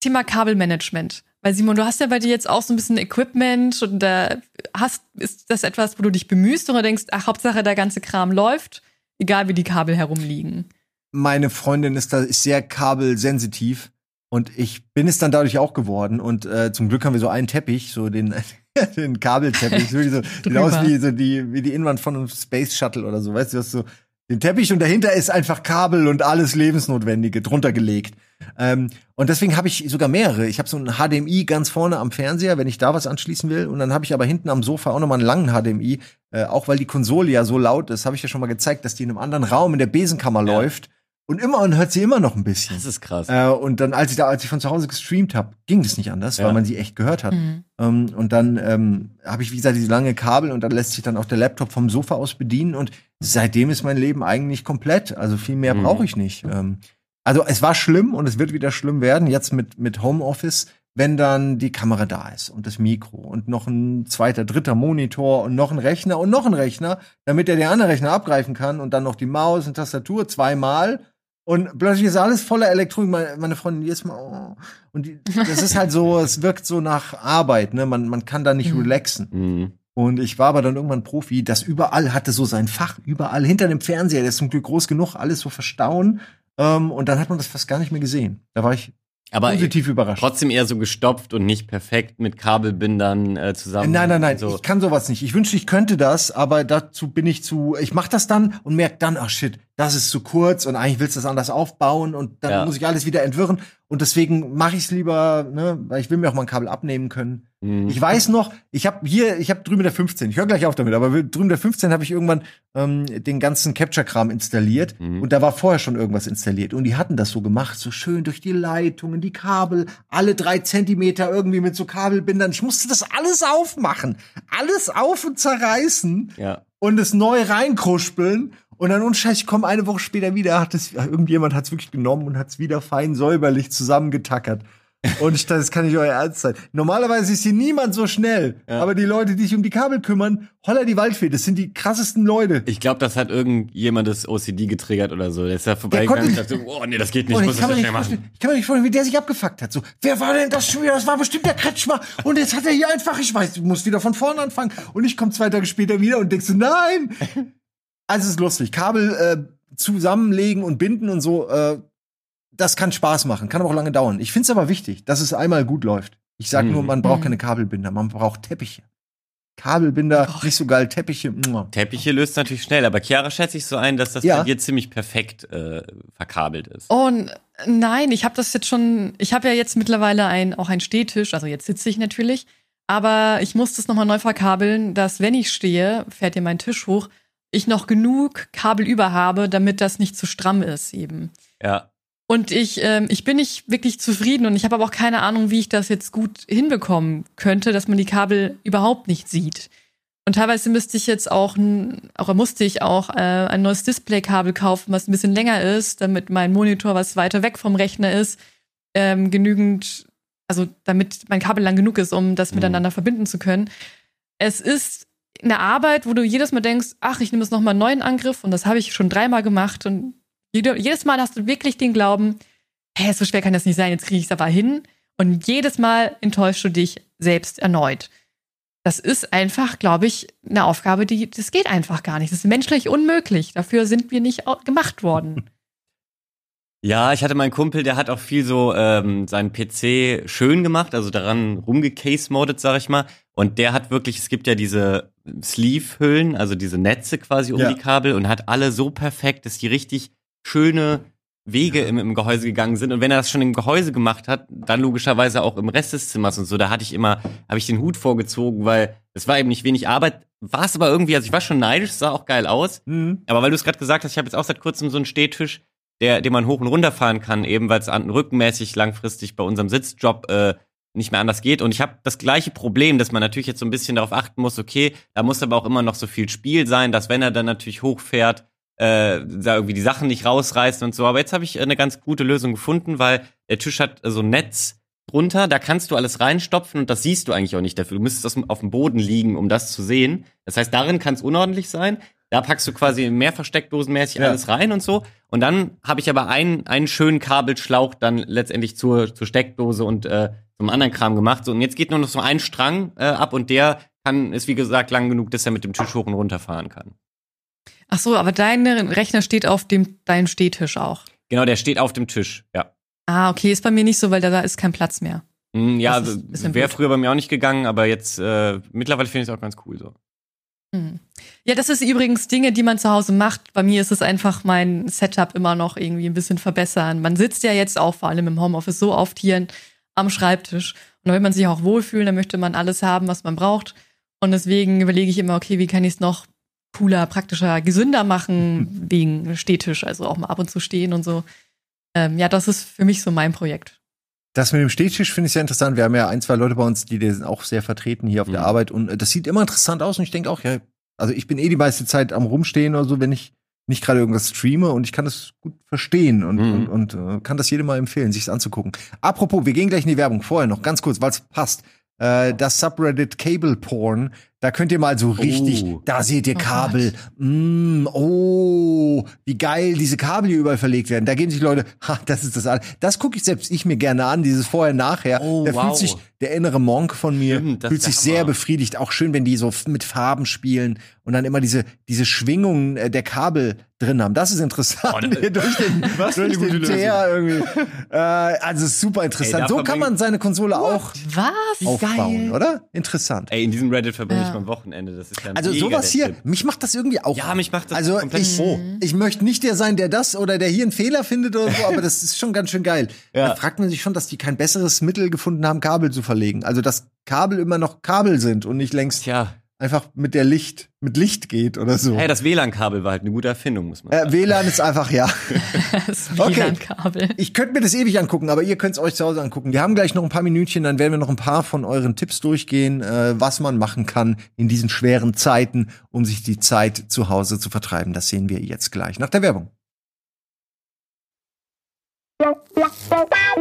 Thema Kabelmanagement. Weil Simon, du hast ja bei dir jetzt auch so ein bisschen Equipment und da hast, ist das etwas, wo du dich bemühst oder denkst, ach, Hauptsache der ganze Kram läuft, egal wie die Kabel herumliegen. meine Freundin ist da ist sehr kabelsensitiv und ich bin es dann dadurch auch geworden und äh, zum Glück haben wir so einen Teppich, so den den Kabelteppich, so, wie so sieht aus wie so die wie die Innenwand von einem Space Shuttle oder so, weißt du, ist so den Teppich und dahinter ist einfach Kabel und alles lebensnotwendige drunter gelegt. Ähm, und deswegen habe ich sogar mehrere. Ich habe so ein HDMI ganz vorne am Fernseher, wenn ich da was anschließen will. Und dann habe ich aber hinten am Sofa auch nochmal einen langen HDMI, äh, auch weil die Konsole ja so laut ist, habe ich ja schon mal gezeigt, dass die in einem anderen Raum in der Besenkammer Ja. läuft. Und immer und hört sie immer noch ein bisschen. Das ist krass. Äh, und dann, als ich da, als ich von zu Hause gestreamt habe, ging das nicht anders, Ja. weil man sie echt gehört hat. Mhm. Ähm, und dann ähm, habe ich, wie gesagt, diese lange Kabel und dann lässt sich dann auch der Laptop vom Sofa aus bedienen. Und seitdem ist mein Leben eigentlich komplett. Also viel mehr Mhm. brauche ich nicht. Ähm, also es war schlimm und es wird wieder schlimm werden, jetzt mit, mit Homeoffice, wenn dann die Kamera da ist und das Mikro und noch ein zweiter, dritter Monitor und noch ein Rechner und noch ein Rechner, damit er den anderen Rechner abgreifen kann und dann noch die Maus und Tastatur zweimal. Und plötzlich ist alles voller Elektronik. Meine, Freundin jedes Mal, oh. Und die, das ist halt so, es wirkt so nach Arbeit, ne? Man, man kann da nicht Mhm. relaxen. Mhm. Und ich war aber dann irgendwann Profi, das überall hatte so sein Fach, überall hinter dem Fernseher, der ist zum Glück groß genug, alles so verstauen. Ähm, und dann hat man das fast gar nicht mehr gesehen. Da war ich Aber positiv überrascht. trotzdem eher so gestopft und nicht perfekt mit Kabelbindern äh, zusammen. Nein, nein, nein, So. ich kann sowas nicht. Ich wünschte, ich könnte das, aber dazu bin ich zu. Ich mach das dann und merk dann, ach shit, das ist zu kurz und eigentlich willst du das anders aufbauen und dann Ja. muss ich alles wieder entwirren. Und deswegen mache ich es lieber, ne, weil ich will mir auch mal ein Kabel abnehmen können. Mhm. Ich weiß noch, ich habe hier, ich habe drüben der 15, ich höre gleich auf damit, aber drüben der 15 habe ich irgendwann ähm, den ganzen Capture-Kram installiert Mhm. und da war vorher schon irgendwas installiert und die hatten das so gemacht, so schön durch die Leitungen, die Kabel, alle drei Zentimeter irgendwie mit so Kabelbindern. Ich musste das alles aufmachen, alles auf und zerreißen ja. und es neu reinkruspeln. Und dann unscheiß, ich komme eine Woche später wieder, hat es, irgendjemand hat es wirklich genommen und hat es wieder fein säuberlich zusammengetackert. Und ich, das kann nicht euer Ernst sein. Normalerweise ist hier niemand so schnell. Ja. Aber die Leute, die sich um die Kabel kümmern, holla die Waldfee, das sind die krassesten Leute. Ich glaube, das hat irgendjemandes OCD getriggert oder so. Der ist da vorbeigegangen und dachte, oh nee, das geht nicht, Und ich muss ich, das schnell nicht machen. ich kann mir nicht vorstellen, wie der sich abgefuckt hat. So, wer war denn das schon wieder? Das war bestimmt der Kretschmer. Und jetzt hat er hier einfach, ich weiß, du musst wieder von vorne anfangen. Und ich komme zwei Tage später wieder und denkst so, nein! Also es ist lustig. Kabel äh, zusammenlegen und binden und so, äh, das kann Spaß machen, kann aber auch lange dauern. Ich finde es aber wichtig, dass es einmal gut läuft. Ich sage Mhm. nur, man braucht Mhm. keine Kabelbinder, man braucht Teppiche. Kabelbinder, nicht so geil, Teppiche. Teppiche löst natürlich schnell, aber Chiara schätze ich so ein, dass das Ja. bei dir ziemlich perfekt äh, verkabelt ist. Oh nein, ich habe das jetzt schon. Ich habe ja jetzt mittlerweile ein, auch einen Stehtisch. Also jetzt sitze ich natürlich. Aber ich muss das nochmal neu verkabeln, dass wenn ich stehe, fährt hier mein Tisch hoch, ich noch genug Kabel über habe, damit das nicht zu stramm ist eben. Ja. Und ich, ähm, ich bin nicht wirklich zufrieden und ich habe aber auch keine Ahnung, wie ich das jetzt gut hinbekommen könnte, dass man die Kabel überhaupt nicht sieht. Und teilweise müsste ich jetzt auch, auch musste ich auch äh, ein neues Displaykabel kaufen, was ein bisschen länger ist, damit mein Monitor, was weiter weg vom Rechner ist, ähm, genügend, also damit mein Kabel lang genug ist, um das Mhm. miteinander verbinden zu können. Es ist eine Arbeit, wo du jedes Mal denkst, ach, ich nehme jetzt nochmal einen neuen Angriff und das habe ich schon dreimal gemacht und jede, jedes Mal hast du wirklich den Glauben, hä, so schwer kann das nicht sein, jetzt kriege ich es aber hin. Und jedes Mal enttäuschst du dich selbst erneut. Das ist einfach, glaube ich, eine Aufgabe, die, das geht einfach gar nicht. Das ist menschlich unmöglich. Dafür sind wir nicht gemacht worden. Ja, ich hatte meinen Kumpel, der hat auch viel so ähm, seinen PC schön gemacht, also daran rumgecase-modet, sag ich mal. Und der hat wirklich, es gibt ja diese Sleeve-Hüllen, also diese Netze quasi um Ja. die Kabel und hat alle so perfekt, dass die richtig schöne Wege im, im Gehäuse gegangen sind. Und wenn er das schon im Gehäuse gemacht hat, dann logischerweise auch im Rest des Zimmers und so, da hatte ich immer, habe ich den Hut vorgezogen, weil es war eben nicht wenig Arbeit. War es aber irgendwie, also ich war schon neidisch, sah auch geil aus. Mhm. Aber weil du es gerade gesagt hast, ich habe jetzt auch seit kurzem so einen Stehtisch, der, den man hoch und runter fahren kann, eben weil es an rückenmäßig langfristig bei unserem Sitzjob äh, nicht mehr anders geht. Und ich habe das gleiche Problem, dass man natürlich jetzt so ein bisschen darauf achten muss, okay, da muss aber auch immer noch so viel Spiel sein, dass wenn er dann natürlich hochfährt, äh, da irgendwie die Sachen nicht rausreißt und so. Aber jetzt habe ich eine ganz gute Lösung gefunden, weil der Tisch hat so ein Netz drunter, da kannst du alles reinstopfen und das siehst du eigentlich auch nicht dafür. Du müsstest das auf dem Boden liegen, um das zu sehen. Das heißt, darin kann es unordentlich sein. Da packst du quasi mehr versteckdosenmäßig Ja. alles rein und so. Und dann habe ich aber einen, einen schönen Kabelschlauch dann letztendlich zur, zur Steckdose und äh, zum anderen Kram gemacht. So, und jetzt geht nur noch so ein Strang äh, ab und der kann, ist wie gesagt lang genug, dass er mit dem Tisch hoch und runter fahren kann. Ach so, aber dein Rechner steht auf dem, deinem Stehtisch auch. Genau, der steht auf dem Tisch, ja. Ah, okay, ist bei mir nicht so, weil da, ist kein Platz mehr. Hm, Ja, wäre früher bei mir auch nicht gegangen, aber jetzt äh, mittlerweile finde ich es auch ganz cool so. Hm. Ja, das ist übrigens Dinge, die man zu Hause macht. Bei mir ist es einfach mein Setup immer noch irgendwie ein bisschen verbessern. Man sitzt ja jetzt auch vor allem im Homeoffice so oft hier am Schreibtisch. Und da will man sich auch wohlfühlen, dann möchte man alles haben, was man braucht. Und deswegen überlege ich immer, okay, wie kann ich es noch cooler, praktischer, gesünder machen, wegen Stehtisch, also auch mal ab und zu stehen und so. Ähm, ja, das ist für mich so mein Projekt. Das mit dem Stehtisch finde ich sehr interessant. Wir haben ja ein, zwei Leute bei uns, die, die sind auch sehr vertreten hier auf der Mhm. Arbeit und äh, das sieht immer interessant aus und ich denke auch, ja, also ich bin eh die meiste Zeit am Rumstehen oder so, wenn ich nicht gerade irgendwas streame und ich kann das gut verstehen und, Mhm. und, und äh, kann das jedem mal empfehlen, sich's anzugucken. Apropos, wir gehen gleich in die Werbung. Vorher noch ganz kurz, weil es passt. Äh, das Subreddit Cable Porn, da könnt ihr mal so richtig, Oh. da seht ihr Oh Kabel. Mm, oh, wie geil diese Kabel hier überall verlegt werden. Da gehen sich Leute, ha, das ist das alles. Das gucke ich selbst ich mir gerne an, dieses Vorher-Nachher. Oh, da wow. fühlt sich der innere Monk von mir, Stimmt, das fühlt sich sehr befriedigt. Auch schön, wenn die so mit Farben spielen und dann immer diese, diese Schwingungen äh, der Kabel drin haben. Das ist interessant. Oh, Hier durch den, Was durch den Teer irgendwie. Äh, also super interessant. da so kann man seine Konsole auch Was? aufbauen, oder? Interessant. Ey, in diesem Reddit verbringe Ja. ich mein Wochenende. Das ist ja Also sowas hier, Tipp. mich macht das irgendwie auch. Ja, mich macht das also komplett ich, froh. ich möchte nicht der sein, der das oder der hier einen Fehler findet oder so, aber das ist schon ganz schön geil. Ja. Da fragt man sich schon, dass die kein besseres Mittel gefunden haben, Kabel zu verlegen. Also dass Kabel immer noch Kabel sind und nicht längst Tja, einfach mit der Licht, mit Licht geht oder so. hey, das WLAN-Kabel war halt eine gute Erfindung, muss man äh, sagen. WLAN ist einfach ja. Das Okay. WLAN-Kabel. Ich könnte mir das ewig angucken, aber ihr könnt es euch zu Hause angucken. Wir haben gleich noch ein paar Minütchen, dann werden wir noch ein paar von euren Tipps durchgehen, äh, was man machen kann in diesen schweren Zeiten, um sich die Zeit zu Hause zu vertreiben. Das sehen wir jetzt gleich nach der Werbung. Bye.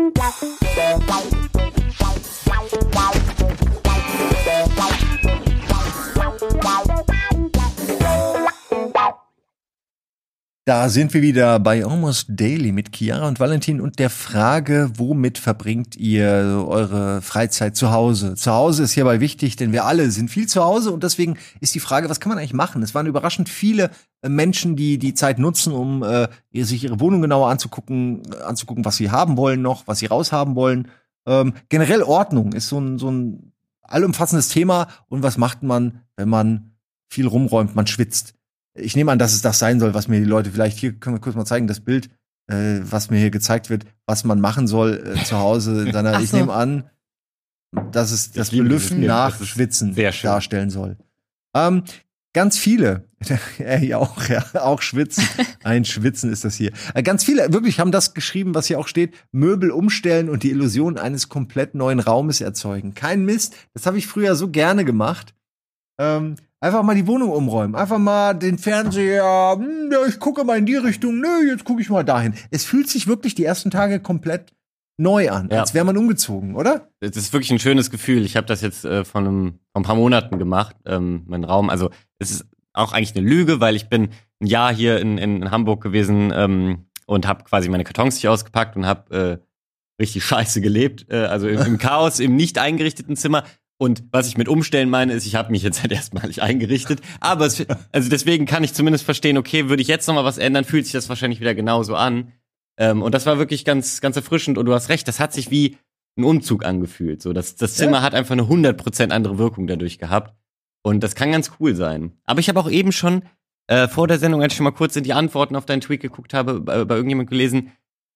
Da sind wir wieder bei Almost Daily mit Chiara und Valentin und der Frage, womit verbringt ihr eure Freizeit zu Hause? Zu Hause ist hierbei wichtig, denn wir alle sind viel zu Hause und deswegen ist die Frage, was kann man eigentlich machen? Es waren überraschend viele äh, Menschen, die die Zeit nutzen, um äh, sich ihre Wohnung genauer anzugucken, äh, anzugucken, was sie haben wollen noch, was sie raushaben wollen. Ähm, generell Ordnung ist so ein, so ein allumfassendes Thema und was macht man, wenn man viel rumräumt, man schwitzt ich nehme an, dass es das sein soll, was mir die Leute vielleicht hier können wir kurz mal zeigen, das Bild, äh, was mir hier gezeigt wird, was man machen soll äh, zu Hause in seiner. so. Ich nehme an, dass es das Belüften nach Schwitzen darstellen soll. Ähm, ganz viele, er hier auch, ja, auch schwitzen. Ein Schwitzen ist das hier. Äh, ganz viele wirklich haben das geschrieben, was hier auch steht: Möbel umstellen und die Illusion eines komplett neuen Raumes erzeugen. Kein Mist. Das habe ich früher so gerne gemacht. Ähm, Einfach mal die Wohnung umräumen. Einfach mal den Fernseher, hm, ja, ich gucke mal in die Richtung, nö, jetzt gucke ich mal dahin. Es fühlt sich wirklich die ersten Tage komplett neu an, ja. als wäre man umgezogen, oder? Das ist wirklich ein schönes Gefühl. Ich habe das jetzt äh, von, einem, von ein paar Monaten gemacht, ähm, mein Raum. Also es ist auch eigentlich eine Lüge, weil ich bin ein Jahr hier in, in Hamburg gewesen ähm, und habe quasi meine Kartons nicht ausgepackt und habe äh, richtig scheiße gelebt. Äh, also im, im Chaos, im nicht eingerichteten Zimmer. Und was ich mit umstellen meine, ist, ich habe mich jetzt halt erstmalig eingerichtet. Aber es, also deswegen kann ich zumindest verstehen, okay, würde ich jetzt noch mal was ändern, fühlt sich das wahrscheinlich wieder genauso an. Ähm, und das war wirklich ganz, ganz erfrischend. Und du hast recht, das hat sich wie ein Umzug angefühlt. So, das, das Zimmer ja. hat einfach eine 100% andere Wirkung dadurch gehabt. Und das kann ganz cool sein. Aber ich habe auch eben schon äh, vor der Sendung, als ich schon mal kurz in die Antworten auf deinen Tweet geguckt habe, bei, bei irgendjemand gelesen,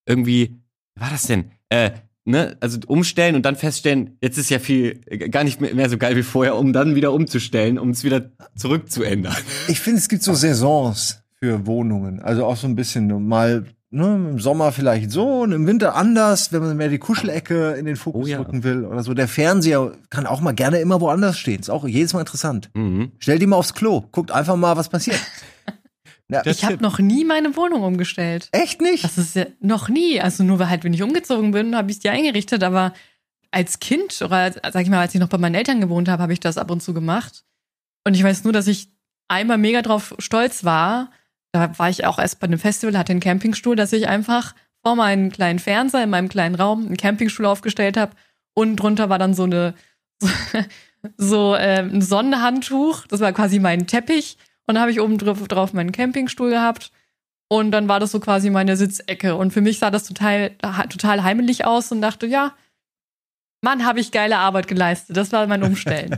irgendwie, wie war das denn? Äh, ne, also umstellen und dann feststellen, jetzt ist ja viel gar nicht mehr so geil wie vorher, um dann wieder umzustellen, um es wieder zurückzuändern. Ich finde, es gibt so Saisons für Wohnungen, also auch so ein bisschen mal ne, im Sommer vielleicht so und im Winter anders, wenn man mehr die Kuschelecke in den Fokus oh, ja. rücken will oder so. Der Fernseher kann auch mal gerne immer woanders stehen. Ist auch jedes Mal interessant. Mhm. Stell die mal aufs Klo, guckt einfach mal, was passiert. Ja, ich habe noch nie meine Wohnung umgestellt. Echt nicht? Das ist ja noch nie. Also nur weil halt, wenn ich umgezogen bin, habe ich die eingerichtet. Aber als Kind oder sag ich mal, als ich noch bei meinen Eltern gewohnt habe, habe ich das ab und zu gemacht. Und ich weiß nur, dass ich einmal mega drauf stolz war. Da war ich auch erst bei einem Festival, hatte einen Campingstuhl, dass ich einfach vor meinem kleinen Fernseher in meinem kleinen Raum einen Campingstuhl aufgestellt habe. Und drunter war dann so eine so, so äh, ein Sonnenhandtuch. Das war quasi mein Teppich und dann habe ich oben drauf, drauf meinen Campingstuhl gehabt. Und dann war das so quasi meine Sitzecke. Und für mich sah das total, total heimelig aus und dachte, ja, Mann, habe ich geile Arbeit geleistet. Das war mein Umstellen.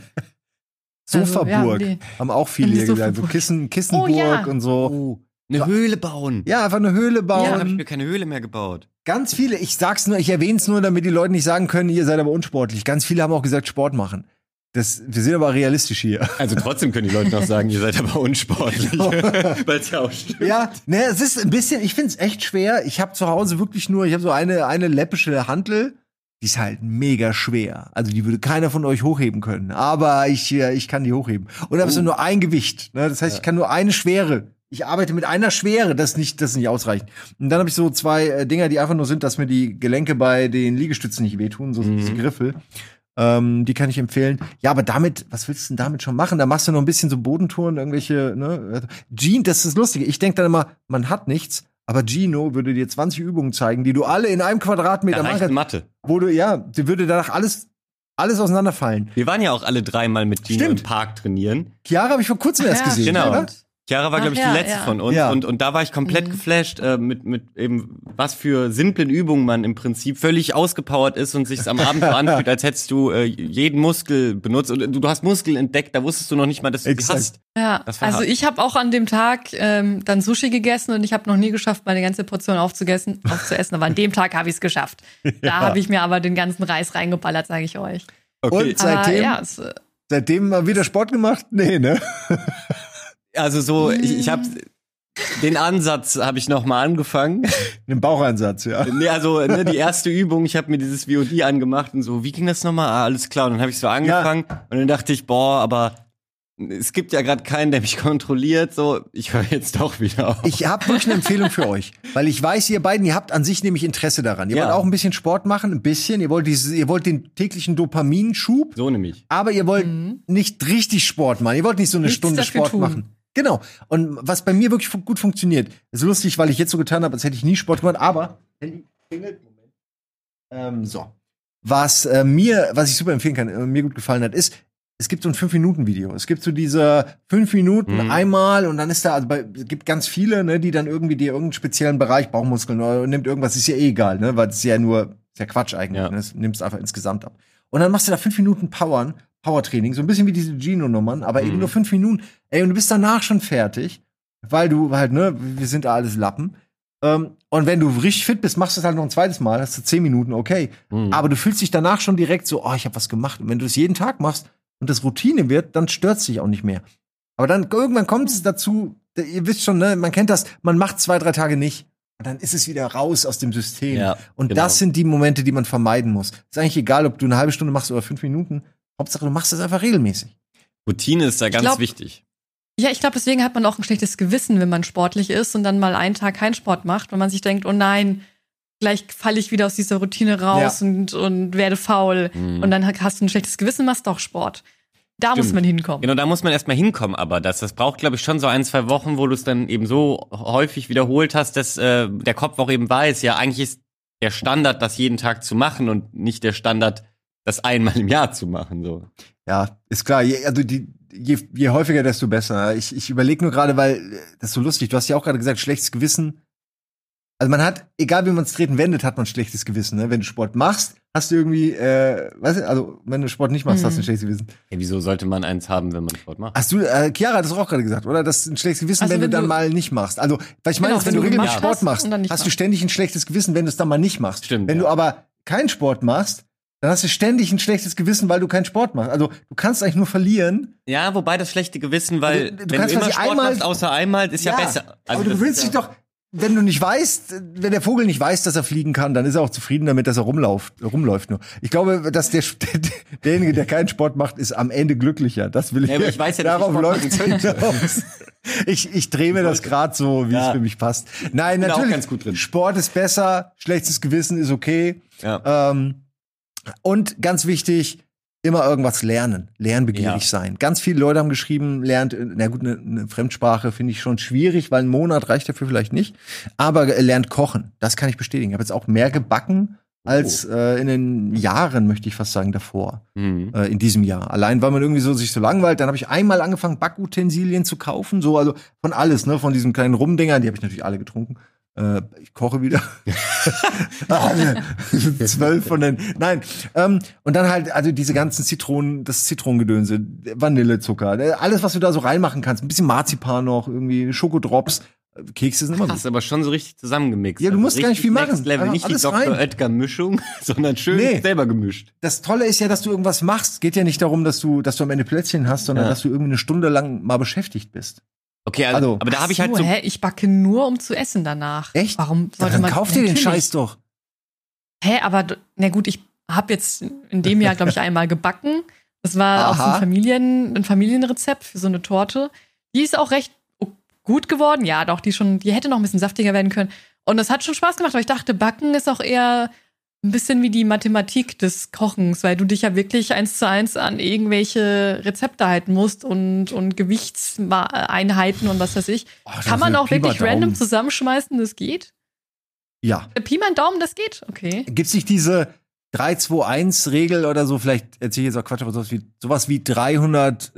Sofaburg also, ja, haben auch viele hier gesagt. So Kissen, Kissenburg oh, ja. und so. Oh, eine Höhle bauen. Ja, einfach eine Höhle bauen. Ja, habe ich mir keine Höhle mehr gebaut. Ganz viele, ich sag's nur, ich erwähne es nur, damit die Leute nicht sagen können, ihr seid aber unsportlich. Ganz viele haben auch gesagt, Sport machen. Das, wir sind aber realistisch hier. Also trotzdem können die Leute noch sagen, ihr seid aber unsportlich. Genau. Weil es ja auch stimmt. Ja, ne, es ist ein bisschen, ich finde es echt schwer. Ich habe zu Hause wirklich nur, ich habe so eine, eine läppische Hantel. Die ist halt mega schwer. Also die würde keiner von euch hochheben können. Aber ich, ich kann die hochheben. Und da oh. ist nur ein Gewicht. Ne? Das heißt, ja. ich kann nur eine Schwere. Ich arbeite mit einer Schwere, das nicht, das ist nicht ausreichend. Und dann habe ich so zwei äh, Dinger, die einfach nur sind, dass mir die Gelenke bei den Liegestützen nicht wehtun, so mhm. diese Griffel. Ähm, die kann ich empfehlen. Ja, aber damit, was willst du denn damit schon machen? Da machst du noch ein bisschen so Bodentouren, irgendwelche, ne? Gene, das ist lustig. Ich denke dann immer, man hat nichts, aber Gino würde dir 20 Übungen zeigen, die du alle in einem Quadratmeter machen Mathe. Wo du, ja, die würde danach alles alles auseinanderfallen. Wir waren ja auch alle dreimal mit Gino Stimmt. im Park trainieren. Chiara habe ich vor kurzem erst ja, gesehen, genau. oder? Chiara war, glaube ich, ja, die letzte ja. von uns. Ja. Und, und da war ich komplett mhm. geflasht, äh, mit, mit eben, was für simplen Übungen man im Prinzip völlig ausgepowert ist und sich am Abend so anfühlt, als hättest du äh, jeden Muskel benutzt. Und du, du hast Muskel entdeckt, da wusstest du noch nicht mal, dass du die hast. Ja, also hart. ich habe auch an dem Tag ähm, dann Sushi gegessen und ich habe noch nie geschafft, meine ganze Portion aufzuessen, aufzuessen. aber an dem Tag habe ich es geschafft. Da habe ich mir aber den ganzen Reis reingeballert, sage ich euch. Okay. Und seitdem, aber, ja, es, seitdem mal wieder Sport gemacht? Nee, ne? Also so, ich, ich habe den Ansatz habe ich noch mal angefangen. Den Bauchansatz, ja. Nee, also ne, die erste Übung, ich habe mir dieses VOD angemacht und so, wie ging das nochmal? Ah, alles klar. Und dann habe ich so angefangen ja. und dann dachte ich, boah, aber es gibt ja gerade keinen, der mich kontrolliert. So, ich höre jetzt doch wieder auf. Ich habe wirklich eine Empfehlung für euch, weil ich weiß, ihr beiden, ihr habt an sich nämlich Interesse daran. Ihr Ja. wollt auch ein bisschen Sport machen, ein bisschen. Ihr wollt dieses, ihr wollt den täglichen Dopaminschub, so nämlich. aber ihr wollt nicht richtig Sport machen. Ihr wollt nicht so eine Mhm. Nichts Stunde Sport tun. machen. Genau. Und was bei mir wirklich gut funktioniert, ist lustig, weil ich jetzt so getan habe, als hätte ich nie Sport gemacht, aber Handy klingelt. Moment. Ähm, so. Was äh, mir, was ich super empfehlen kann, äh, mir gut gefallen hat, ist, es gibt so ein 5-Minuten-Video. Es gibt so diese 5 Minuten Mhm. einmal und dann ist da, also bei, es gibt ganz viele, ne, die dann irgendwie dir irgendeinen speziellen Bereich, Bauchmuskeln oder nimmt irgendwas, ist ja eh egal, ne, weil das ist ja nur, ist ja Quatsch eigentlich, Ja. ne, nimmst einfach insgesamt ab. Und dann machst du da 5 Minuten Powern, Powertraining, so ein bisschen wie diese Gino-Nummern, aber eben Mhm. nur 5 Minuten. Ey, und du bist danach schon fertig, weil du halt, ne, wir sind da alles Lappen. Ähm, und wenn du richtig fit bist, machst du es halt noch ein zweites Mal, hast du 10 Minuten, okay. Mhm. Aber du fühlst dich danach schon direkt so, oh, ich habe was gemacht. Und wenn du es jeden Tag machst und das Routine wird, dann stört's dich auch nicht mehr. Aber dann irgendwann kommt es dazu, ihr wisst schon, ne, man kennt das, man macht zwei, drei Tage nicht. Und dann ist es wieder raus aus dem System. Ja, und genau. das sind die Momente, die man vermeiden muss. Ist eigentlich egal, ob du eine halbe Stunde machst oder fünf Minuten. Hauptsache, du machst es einfach regelmäßig. Routine ist da ganz glaub- wichtig. Ja, ich glaube, deswegen hat man auch ein schlechtes Gewissen, wenn man sportlich ist und dann mal einen Tag keinen Sport macht, weil man sich denkt, oh nein, gleich falle ich wieder aus dieser Routine raus und, und werde faul. Mhm. Und dann hast du ein schlechtes Gewissen, machst doch Sport. Da muss Stimmt. man hinkommen. Genau, da muss man erstmal hinkommen, aber das, das braucht, glaube ich, schon so ein, zwei Wochen, wo du es dann eben so häufig wiederholt hast, dass äh, der Kopf auch eben weiß, ja, eigentlich ist der Standard, das jeden Tag zu machen und nicht der Standard, das einmal im Jahr zu machen. So. Ja, ist klar. Je, also die, je, je häufiger, desto besser. Ich, ich überlege nur gerade, weil das ist so lustig. Du hast ja auch gerade gesagt, schlechtes Gewissen. Also man hat, egal wie man es treten wendet, hat man schlechtes Gewissen. Ne? Wenn du Sport machst, hast du irgendwie, äh, weißt du, also wenn du Sport nicht machst, Mhm. hast du ein schlechtes Gewissen. Ja, wieso sollte man eins haben, wenn man Sport macht? Hast du, äh, Chiara hat das auch gerade gesagt, oder? Das ist ein schlechtes Gewissen, Also wenn, wenn du dann mal nicht machst. Also, weil ich meine, Genau, ist, wenn, wenn du du regelmäßig Sport hast machst, nicht hast du ständig ein schlechtes Gewissen, wenn du es dann mal nicht machst. Stimmt, Wenn ja. du aber keinen Sport machst, dann hast du ständig ein schlechtes Gewissen, weil du keinen Sport machst. Also, du kannst eigentlich nur verlieren. Ja, wobei das schlechte Gewissen, weil Also, du wenn du kannst immer quasi Sport einmal- machst, außer einmal, ist ja, besser. Also aber du willst dich ja- doch, wenn du nicht weißt, wenn der Vogel nicht weiß, dass er fliegen kann, dann ist er auch zufrieden damit, dass er rumläuft, rumläuft nur. Ich glaube, dass der, derjenige, der keinen Sport macht, ist am Ende glücklicher. Das will ich. Ja, aber ich weiß ja darauf läuft hinaus. Ich, ich drehe mir das gerade so, wie Ja. es für mich passt. Nein, natürlich. ganz gut drin. Sport ist besser, schlechtes Gewissen ist okay. Ja. Ähm, und ganz wichtig, immer irgendwas lernen, lernbegierig Ja. sein. Ganz viele Leute haben geschrieben, lernt, äh, na gut, eine, eine Fremdsprache finde ich schon schwierig, weil ein Monat reicht dafür vielleicht nicht. Aber äh, lernt kochen, das kann ich bestätigen. Ich habe jetzt auch mehr gebacken als äh, in den Jahren, möchte ich fast sagen, davor, Mhm. äh, in diesem Jahr. Allein, weil man irgendwie so sich so langweilt. Dann habe ich einmal angefangen, Backutensilien zu kaufen, so also von alles, ne, von diesen kleinen Rumdingern, die habe ich natürlich alle getrunken. Äh, ich koche wieder. Zwölf von den. Nein. Ähm, und dann halt, also diese ganzen Zitronen, das Zitronengedönse, Vanillezucker, äh, alles, was du da so reinmachen kannst. Ein bisschen Marzipan noch, irgendwie Schokodrops. Äh, Kekse sind immer Hast gut. aber schon so richtig zusammengemixt. Ja, du Also musst gar nicht viel machen. Next Level, Einfach nicht die Dr. rein. Oetker Mischung, sondern schön Nee. selber gemischt. Das Tolle ist ja, dass du irgendwas machst. Geht ja nicht darum, dass du, dass du am Ende Plätzchen hast, sondern Ja. dass du irgendwie eine Stunde lang mal beschäftigt bist. Okay, also, Also- aber da habe ich halt so, hä? Ich backe nur, um zu essen danach. Echt? Warum sollte dann man kauf dir den. Scheiß doch. Hä, aber na gut, ich habe jetzt in dem Jahr, glaube ich, einmal gebacken. Das war auch so Aha. ein, Familien, ein Familienrezept für so eine Torte. Die ist auch recht gut geworden. Ja, doch, die schon, die hätte noch ein bisschen saftiger werden können. Und das hat schon Spaß gemacht, weil ich dachte, Backen ist auch eher ein bisschen wie die Mathematik des Kochens, weil du dich ja wirklich eins zu eins an irgendwelche Rezepte halten musst und, und Gewichtseinheiten und was weiß ich. Oh, Kann man auch wirklich random zusammenschmeißen, das geht? Ja. Äh, Pi mal Daumen, das geht? Okay. Gibt's nicht diese 3-2-1-Regel oder so? Vielleicht erzähle ich jetzt auch Quatsch, aber sowas wie, sowas wie 300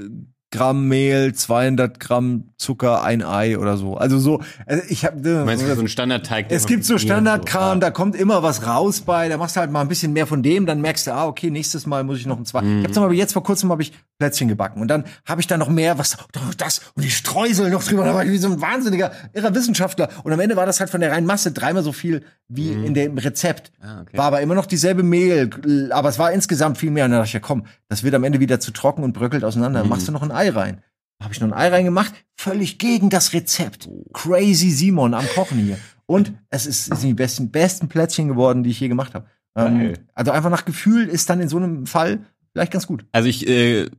Gramm Mehl, 200 Gramm Zucker, ein Ei oder so. Also so, also ich habe Du meinst so ein Standardteig. Es gibt so Standardkram, ja. da kommt immer was raus bei, da machst du halt mal ein bisschen mehr von dem, dann merkst du, ah, okay, nächstes Mal muss ich noch ein zwei. Mhm. Ich habe zum Beispiel jetzt vor kurzem habe ich Plätzchen gebacken und dann habe ich da noch mehr, was das und die Streusel noch drüber, da war ich wie so ein wahnsinniger irrer Wissenschaftler und am Ende war das halt von der reinen Masse dreimal so viel wie in dem Rezept. Ah, okay. War aber immer noch dieselbe Mehl, aber es war insgesamt viel mehr und dann dachte ich, ja komm, das wird am Ende wieder zu trocken und bröckelt auseinander, dann machst du noch ein Ei rein. Habe ich noch ein Ei reingemacht, völlig gegen das Rezept. Crazy Simon am Kochen hier. Und es ist, sind die besten, besten Plätzchen geworden, die ich je gemacht habe. Ähm, also einfach nach Gefühl ist dann in so einem Fall vielleicht ganz gut. Also ich äh,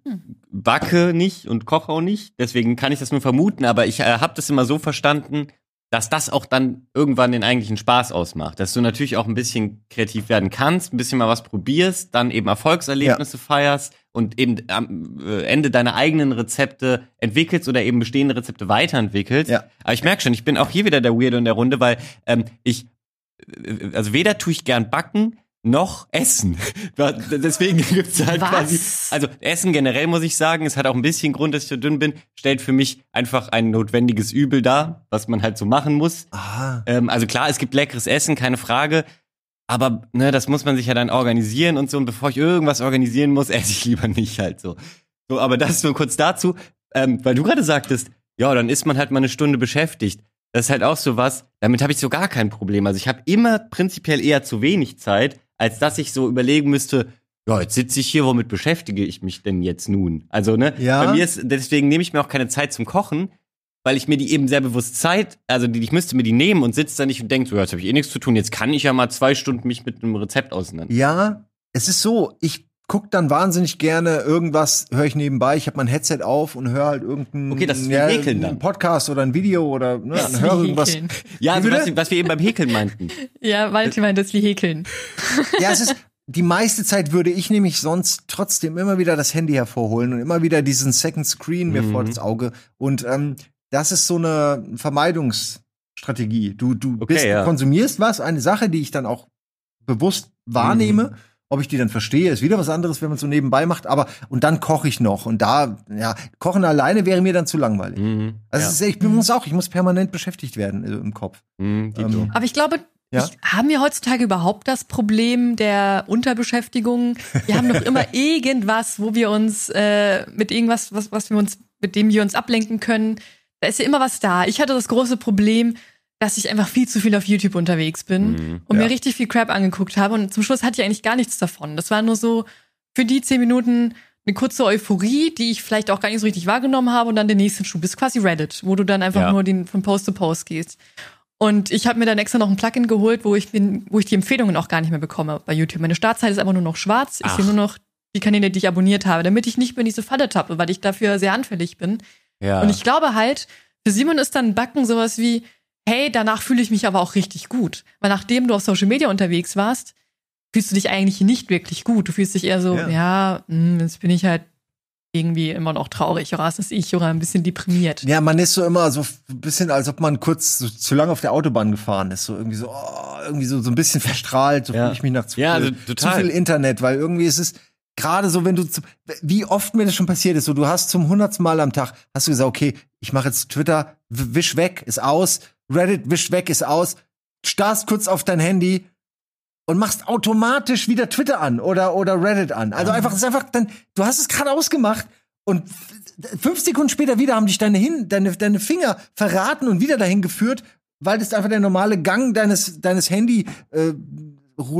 backe nicht und koche auch nicht, deswegen kann ich das nur vermuten, aber ich äh, habe das immer so verstanden, dass das auch dann irgendwann den eigentlichen Spaß ausmacht. Dass du natürlich auch ein bisschen kreativ werden kannst, ein bisschen mal was probierst, dann eben Erfolgserlebnisse ja. feierst und eben am äh, Ende deine eigenen Rezepte entwickelst oder eben bestehende Rezepte weiterentwickelst. Ja. Aber ich merke schon, ich bin auch hier wieder der Weirdo in der Runde, weil ähm, ich, äh, also weder tue ich gern backen, noch Essen. Deswegen gibt's halt Was? quasi. Also Essen generell muss ich sagen, es hat auch ein bisschen Grund, dass ich so dünn bin, stellt für mich einfach ein notwendiges Übel dar, was man halt so machen muss. Ähm, also klar, es gibt leckeres Essen, keine Frage. Aber ne, das muss man sich ja dann organisieren und so. Und bevor ich irgendwas organisieren muss, esse ich lieber nicht halt so. So, aber das nur kurz dazu, ähm, weil du gerade sagtest, ja, dann ist man halt mal eine Stunde beschäftigt. Das ist halt auch so was, damit habe ich so gar kein Problem. Also ich habe immer prinzipiell eher zu wenig Zeit, als dass ich so überlegen müsste, ja, jetzt sitze ich hier, womit beschäftige ich mich denn jetzt nun? Also, ne, ja. bei mir ist, deswegen nehme ich mir auch keine Zeit zum Kochen, weil ich mir die eben sehr bewusst Zeit, also die, ich müsste mir die nehmen und sitze da nicht und denke, so, jetzt habe ich eh nichts zu tun, jetzt kann ich ja mal zwei Stunden mich mit einem Rezept auseinander. Ja, es ist so, ich guck dann wahnsinnig gerne irgendwas, höre ich nebenbei, ich habe mein Headset auf und höre halt irgendeinen okay, das ist ja, Häkeln dann. Podcast oder ein Video oder ne, höre irgendwas. Ja, also was, was, wir eben beim Häkeln meinten. Ja, Valentin meint das wie Häkeln. Ja, es ist die meiste Zeit würde ich nämlich sonst trotzdem immer wieder das Handy hervorholen und immer wieder diesen Second Screen mir mhm. vor das Auge und ähm, das ist so eine Vermeidungsstrategie. Du du okay, bist, ja. konsumierst was, eine Sache, die ich dann auch bewusst wahrnehme. Mhm ob ich die dann verstehe, ist wieder was anderes, wenn man so nebenbei macht. Aber und dann koche ich noch. Und da, ja, kochen alleine wäre mir dann zu langweilig. Mhm, also ja. ist, ich muss auch, ich muss permanent beschäftigt werden also im Kopf. Mhm, ähm, aber ich glaube, ja? Ich, haben wir heutzutage überhaupt das Problem der Unterbeschäftigung? Wir haben doch immer irgendwas, wo wir uns äh, mit irgendwas, was, was wir uns, mit dem wir uns ablenken können. Da ist ja immer was da. Ich hatte das große Problem, dass ich einfach viel zu viel auf YouTube unterwegs bin mhm, und ja. mir richtig viel Crap angeguckt habe. Und zum Schluss hatte ich eigentlich gar nichts davon. Das war nur so für die zehn Minuten eine kurze Euphorie, die ich vielleicht auch gar nicht so richtig wahrgenommen habe und dann den nächsten Schub. Das ist quasi Reddit, wo du dann einfach ja. nur den, von Post zu Post gehst. Und ich habe mir dann extra noch ein Plugin geholt, wo ich bin, wo ich die Empfehlungen auch gar nicht mehr bekomme bei YouTube. Meine Startzeit ist einfach nur noch schwarz. Ich sehe nur noch die Kanäle, die ich abonniert habe, damit ich nicht mehr in diese Falle tappe, weil ich dafür sehr anfällig bin. Ja. Und ich glaube halt, für Simon ist dann Backen sowas wie, hey, danach fühle ich mich aber auch richtig gut. Weil nachdem du auf Social Media unterwegs warst, fühlst du dich eigentlich nicht wirklich gut. Du fühlst dich eher so, ja, ja mh, hm, jetzt bin ich halt irgendwie immer noch traurig oder ist das ich oder ein bisschen deprimiert. Ja, man ist so immer so ein bisschen, als ob man kurz so, zu lange auf der Autobahn gefahren ist. So irgendwie so, oh, irgendwie so, so ein bisschen verstrahlt. So ja. fühle ich mich nach zu, ja, viel, also zu viel Internet, weil irgendwie ist es gerade so, wenn du, zu, wie oft mir das schon passiert ist, so du hast zum hundertsten Mal am Tag, hast du gesagt, okay, ich mache jetzt Twitter, wisch weg, ist aus, Reddit wischt weg, ist aus, starrst kurz auf dein Handy und machst automatisch wieder Twitter an oder, oder Reddit an. Also einfach, es ist einfach dann, du hast es gerade ausgemacht und fünf Sekunden später wieder haben dich deine, hin, deine, deine Finger verraten und wieder dahin geführt, weil das einfach der normale Gang deines, deines Handy, äh,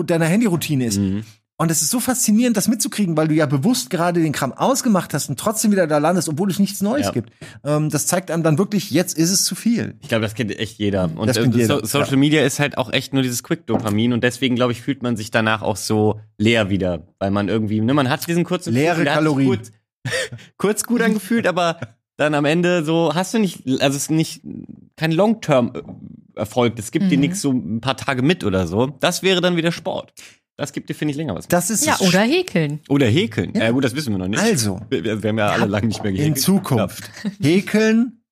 deiner Handyroutine ist. Mhm. Und es ist so faszinierend, das mitzukriegen, weil du ja bewusst gerade den Kram ausgemacht hast und trotzdem wieder da landest, obwohl es nichts Neues ja. gibt. Ähm, das zeigt einem dann wirklich, jetzt ist es zu viel. Ich glaube, das kennt echt jeder. Und das äh, jeder. So Social ja. Media ist halt auch echt nur dieses Quick-Dopamin und deswegen, glaube ich, fühlt man sich danach auch so leer wieder, weil man irgendwie, ne, man hat diesen kurzen leere Fuß, Kalorien. Kurz, kurz gut angefühlt, aber dann am Ende so hast du nicht, also es ist nicht kein Long-Term-Erfolg. Es gibt mhm. dir nichts so ein paar Tage mit oder so. Das wäre dann wieder Sport. Das gibt dir, finde ich, länger was. Das ist ja, oder häkeln. Oder häkeln. Ja. Äh, gut, das wissen wir noch nicht. Also. Wir, wir haben ja alle lange nicht mehr gehäkelt. In Zukunft. Ja. Häkeln,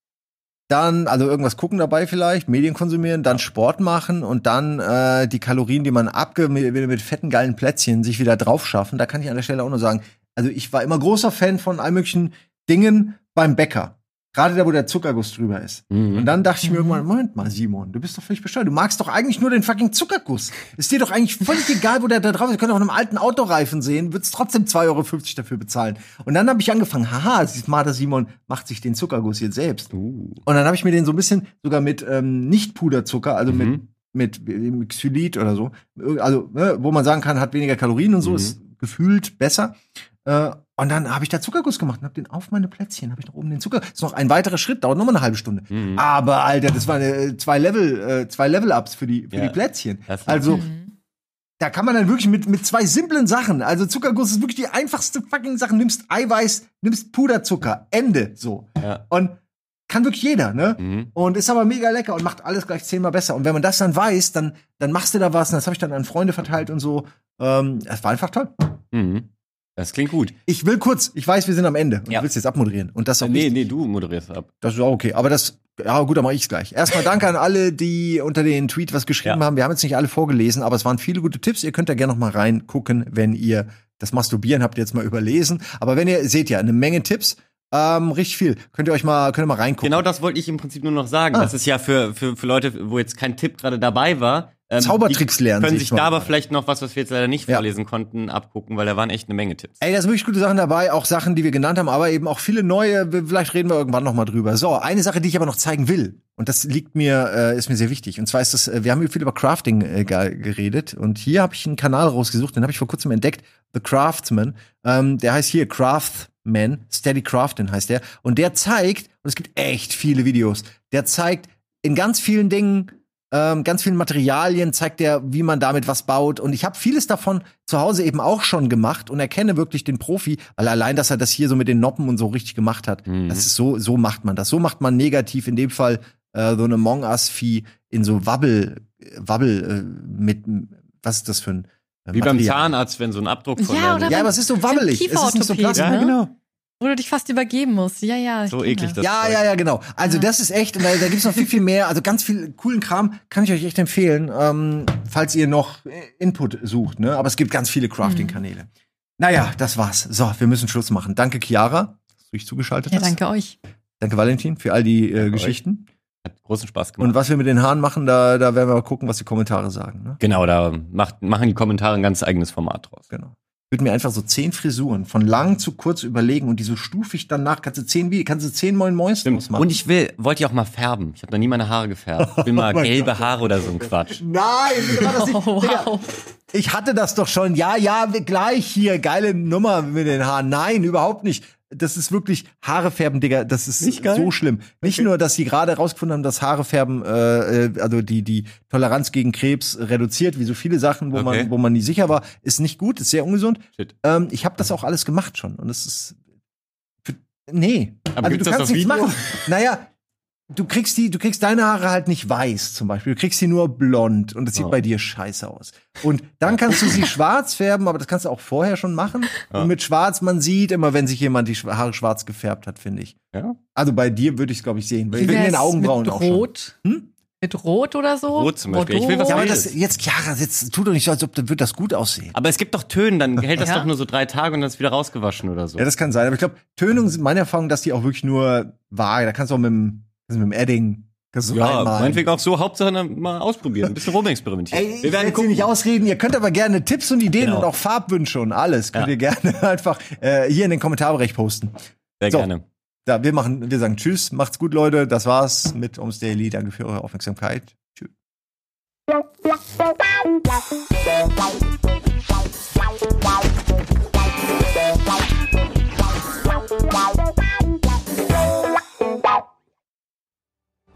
dann, also irgendwas gucken dabei vielleicht, Medien konsumieren, dann Sport machen und dann äh, die Kalorien, die man abge mit, mit fetten, geilen Plätzchen sich wieder drauf schaffen. Da kann ich an der Stelle auch nur sagen, also ich war immer großer Fan von all möglichen Dingen beim Bäcker. Gerade da, wo der Zuckerguss drüber ist. Mhm. Und dann dachte ich mir irgendwann, Moment mal, Simon, du bist doch völlig besteuert. Du magst doch eigentlich nur den fucking Zuckerguss. Ist dir doch eigentlich völlig egal, wo der da drauf ist. Wir können auch einen alten Autoreifen sehen, würdest trotzdem 2,50 Euro dafür bezahlen. Und dann habe ich angefangen, haha, smarter Simon macht sich den Zuckerguss jetzt selbst. Uh. Und dann habe ich mir den so ein bisschen sogar mit ähm, Nicht-Puderzucker, also mhm. mit, mit, mit Xylit oder so, also ne, wo man sagen kann, hat weniger Kalorien und so, mhm. ist gefühlt besser. Äh, und dann habe ich da Zuckerguss gemacht und habe den auf meine Plätzchen, habe ich noch oben den Zucker. Das ist noch ein weiterer Schritt, dauert noch mal eine halbe Stunde. Mhm. Aber Alter, das waren äh, zwei Level, äh, zwei Level-Ups für die für ja. die Plätzchen. Also mhm. da kann man dann wirklich mit, mit zwei simplen Sachen, also Zuckerguss ist wirklich die einfachste fucking Sache, nimmst Eiweiß, nimmst Puderzucker, Ende, so. Ja. Und kann wirklich jeder, ne? Mhm. Und ist aber mega lecker und macht alles gleich zehnmal besser. Und wenn man das dann weiß, dann, dann machst du da was und das habe ich dann an Freunde verteilt und so. Ähm, es war einfach toll. Mhm. Das klingt gut. Ich will kurz, ich weiß, wir sind am Ende und Ja. du willst jetzt abmoderieren. Und das auch Nee, wichtig. nee, du moderierst ab. Das ist auch okay. Aber das, ja gut, dann mache ich's gleich. Erstmal danke an alle, die unter den Tweet was geschrieben Ja. haben. Wir haben jetzt nicht alle vorgelesen, aber es waren viele gute Tipps. Ihr könnt da gerne noch mal reingucken, wenn ihr das Masturbieren habt ihr jetzt mal überlesen. Aber wenn ihr, seht ja, eine Menge Tipps. Ähm, richtig viel. Könnt ihr euch mal, könnt ihr mal reingucken. Genau das wollte ich im Prinzip nur noch sagen. Ah. Das ist ja für, für, für Leute, wo jetzt kein Tipp gerade dabei war. Ähm, Zaubertricks lernen Können sich da aber vielleicht noch was, was wir jetzt leider nicht Ja. vorlesen konnten, abgucken, weil da waren echt eine Menge Tipps. Ey, da sind wirklich gute Sachen dabei, auch Sachen, die wir genannt haben, aber eben auch viele neue. Vielleicht reden wir irgendwann noch mal drüber. So, eine Sache, die ich aber noch zeigen will, und das liegt mir, äh, ist mir sehr wichtig. Und zwar ist das, äh, wir haben hier viel über Crafting äh, ge- geredet, und hier habe ich einen Kanal rausgesucht, den habe ich vor kurzem entdeckt, The Craftsman. Ähm, der heißt hier Craftman, Steady Crafting heißt der, und der zeigt, und es gibt echt viele Videos, der zeigt in ganz vielen Dingen ähm, ganz vielen Materialien zeigt er, wie man damit was baut. Und ich habe vieles davon zu Hause eben auch schon gemacht und erkenne wirklich den Profi, weil allein, dass er das hier so mit den Noppen und so richtig gemacht hat. Mhm. Das ist so, so macht man das. So macht man negativ in dem Fall äh, so eine Among Us-Vieh in so Wabbel, Wabbel äh, mit, was ist das für ein äh, Wie beim Material? Zahnarzt, wenn so ein Abdruck von Ja, der- oder Ja, aber es ist so wabbelig. Es ist nicht so plastisch. Ja, ne? genau. Wo du dich fast übergeben musst. Ja, ja. So eklig das. das. Ja, Zeug. ja, ja, genau. Also Ja. das ist echt, und da, da gibt's noch viel, viel mehr. Also ganz viel coolen Kram kann ich euch echt empfehlen, ähm, falls ihr noch Input sucht. Ne? Aber es gibt ganz viele Crafting-Kanäle. Naja, das war's. So, wir müssen Schluss machen. Danke, Chiara, dass du dich zugeschaltet Ja, hast. danke euch. Danke, Valentin, für all die äh, Geschichten. Hat großen Spaß gemacht. Und was wir mit den Haaren machen, da, da werden wir mal gucken, was die Kommentare sagen. Ne? genau, da macht, machen die Kommentare ein ganz eigenes Format draus. Genau. Ich würde mir einfach so zehn Frisuren von lang zu kurz überlegen und die so stufig danach, kannst du zehn, wie, kannst du zehn Moin Moins draus machen. Und ich will, wollte ja auch mal färben. Ich habe noch nie meine Haare gefärbt. Ich will mal Oh gelbe Gott. Haare oder so ein Quatsch. Nein, das nicht. Oh, wow. Ich hatte das doch schon. Ja, ja, wir- gleich hier. Geile Nummer mit den Haaren. Nein, überhaupt nicht. Das ist wirklich Haare färben, Digga. Das ist so schlimm. Nicht nur, dass sie gerade herausgefunden haben, dass Haare färben, äh, äh, also die die Toleranz gegen Krebs reduziert, wie so viele Sachen, wo Okay. man wo man nie sicher war, ist nicht gut, ist sehr ungesund. Shit. Ähm, ich habe das auch alles gemacht schon und es ist für, nee. Aber gibt's das auf nichts Video? machen. Naja, du kriegst die, du kriegst deine Haare halt nicht weiß zum Beispiel. Du kriegst sie nur blond und das sieht Oh. bei dir scheiße aus. Und dann kannst du sie schwarz färben, aber das kannst du auch vorher schon machen. Ja. Und mit schwarz, man sieht immer, wenn sich jemand die Haare schwarz gefärbt hat, finde ich. Ja? Also bei dir würde ich es, glaube ich, sehen. Wie Wegen den Augenbrauen mit auch schon. Rot? Hm? Mit Rot oder so? Rot zum Beispiel. Ich will was Ja, aber das, jetzt, Chiara, jetzt tu doch nicht so, als ob das, wird das gut aussehen. Aber es gibt doch Tönen, dann hält das Ja. doch nur so drei Tage und dann ist wieder rausgewaschen oder so. Ja, das kann sein. Aber ich glaube, Tönungen sind meine Erfahrung, dass die auch wirklich nur vage. Da kannst du auch mit dem, du mit dem Edding du Ja, meinetwegen auch so, Hauptsache dann mal ausprobieren, ein bisschen rumexperimentieren. Ey, ich werde Sie nicht ausreden. Ihr könnt aber gerne Tipps und Ideen Genau. und auch Farbwünsche und alles könnt Ja. ihr gerne einfach äh, hier in den Kommentarbereich posten. Sehr So. gerne. Da, wir machen, wir sagen Tschüss, macht's gut, Leute. Das war's mit Ums Daily. Danke für eure Aufmerksamkeit. Tschüss.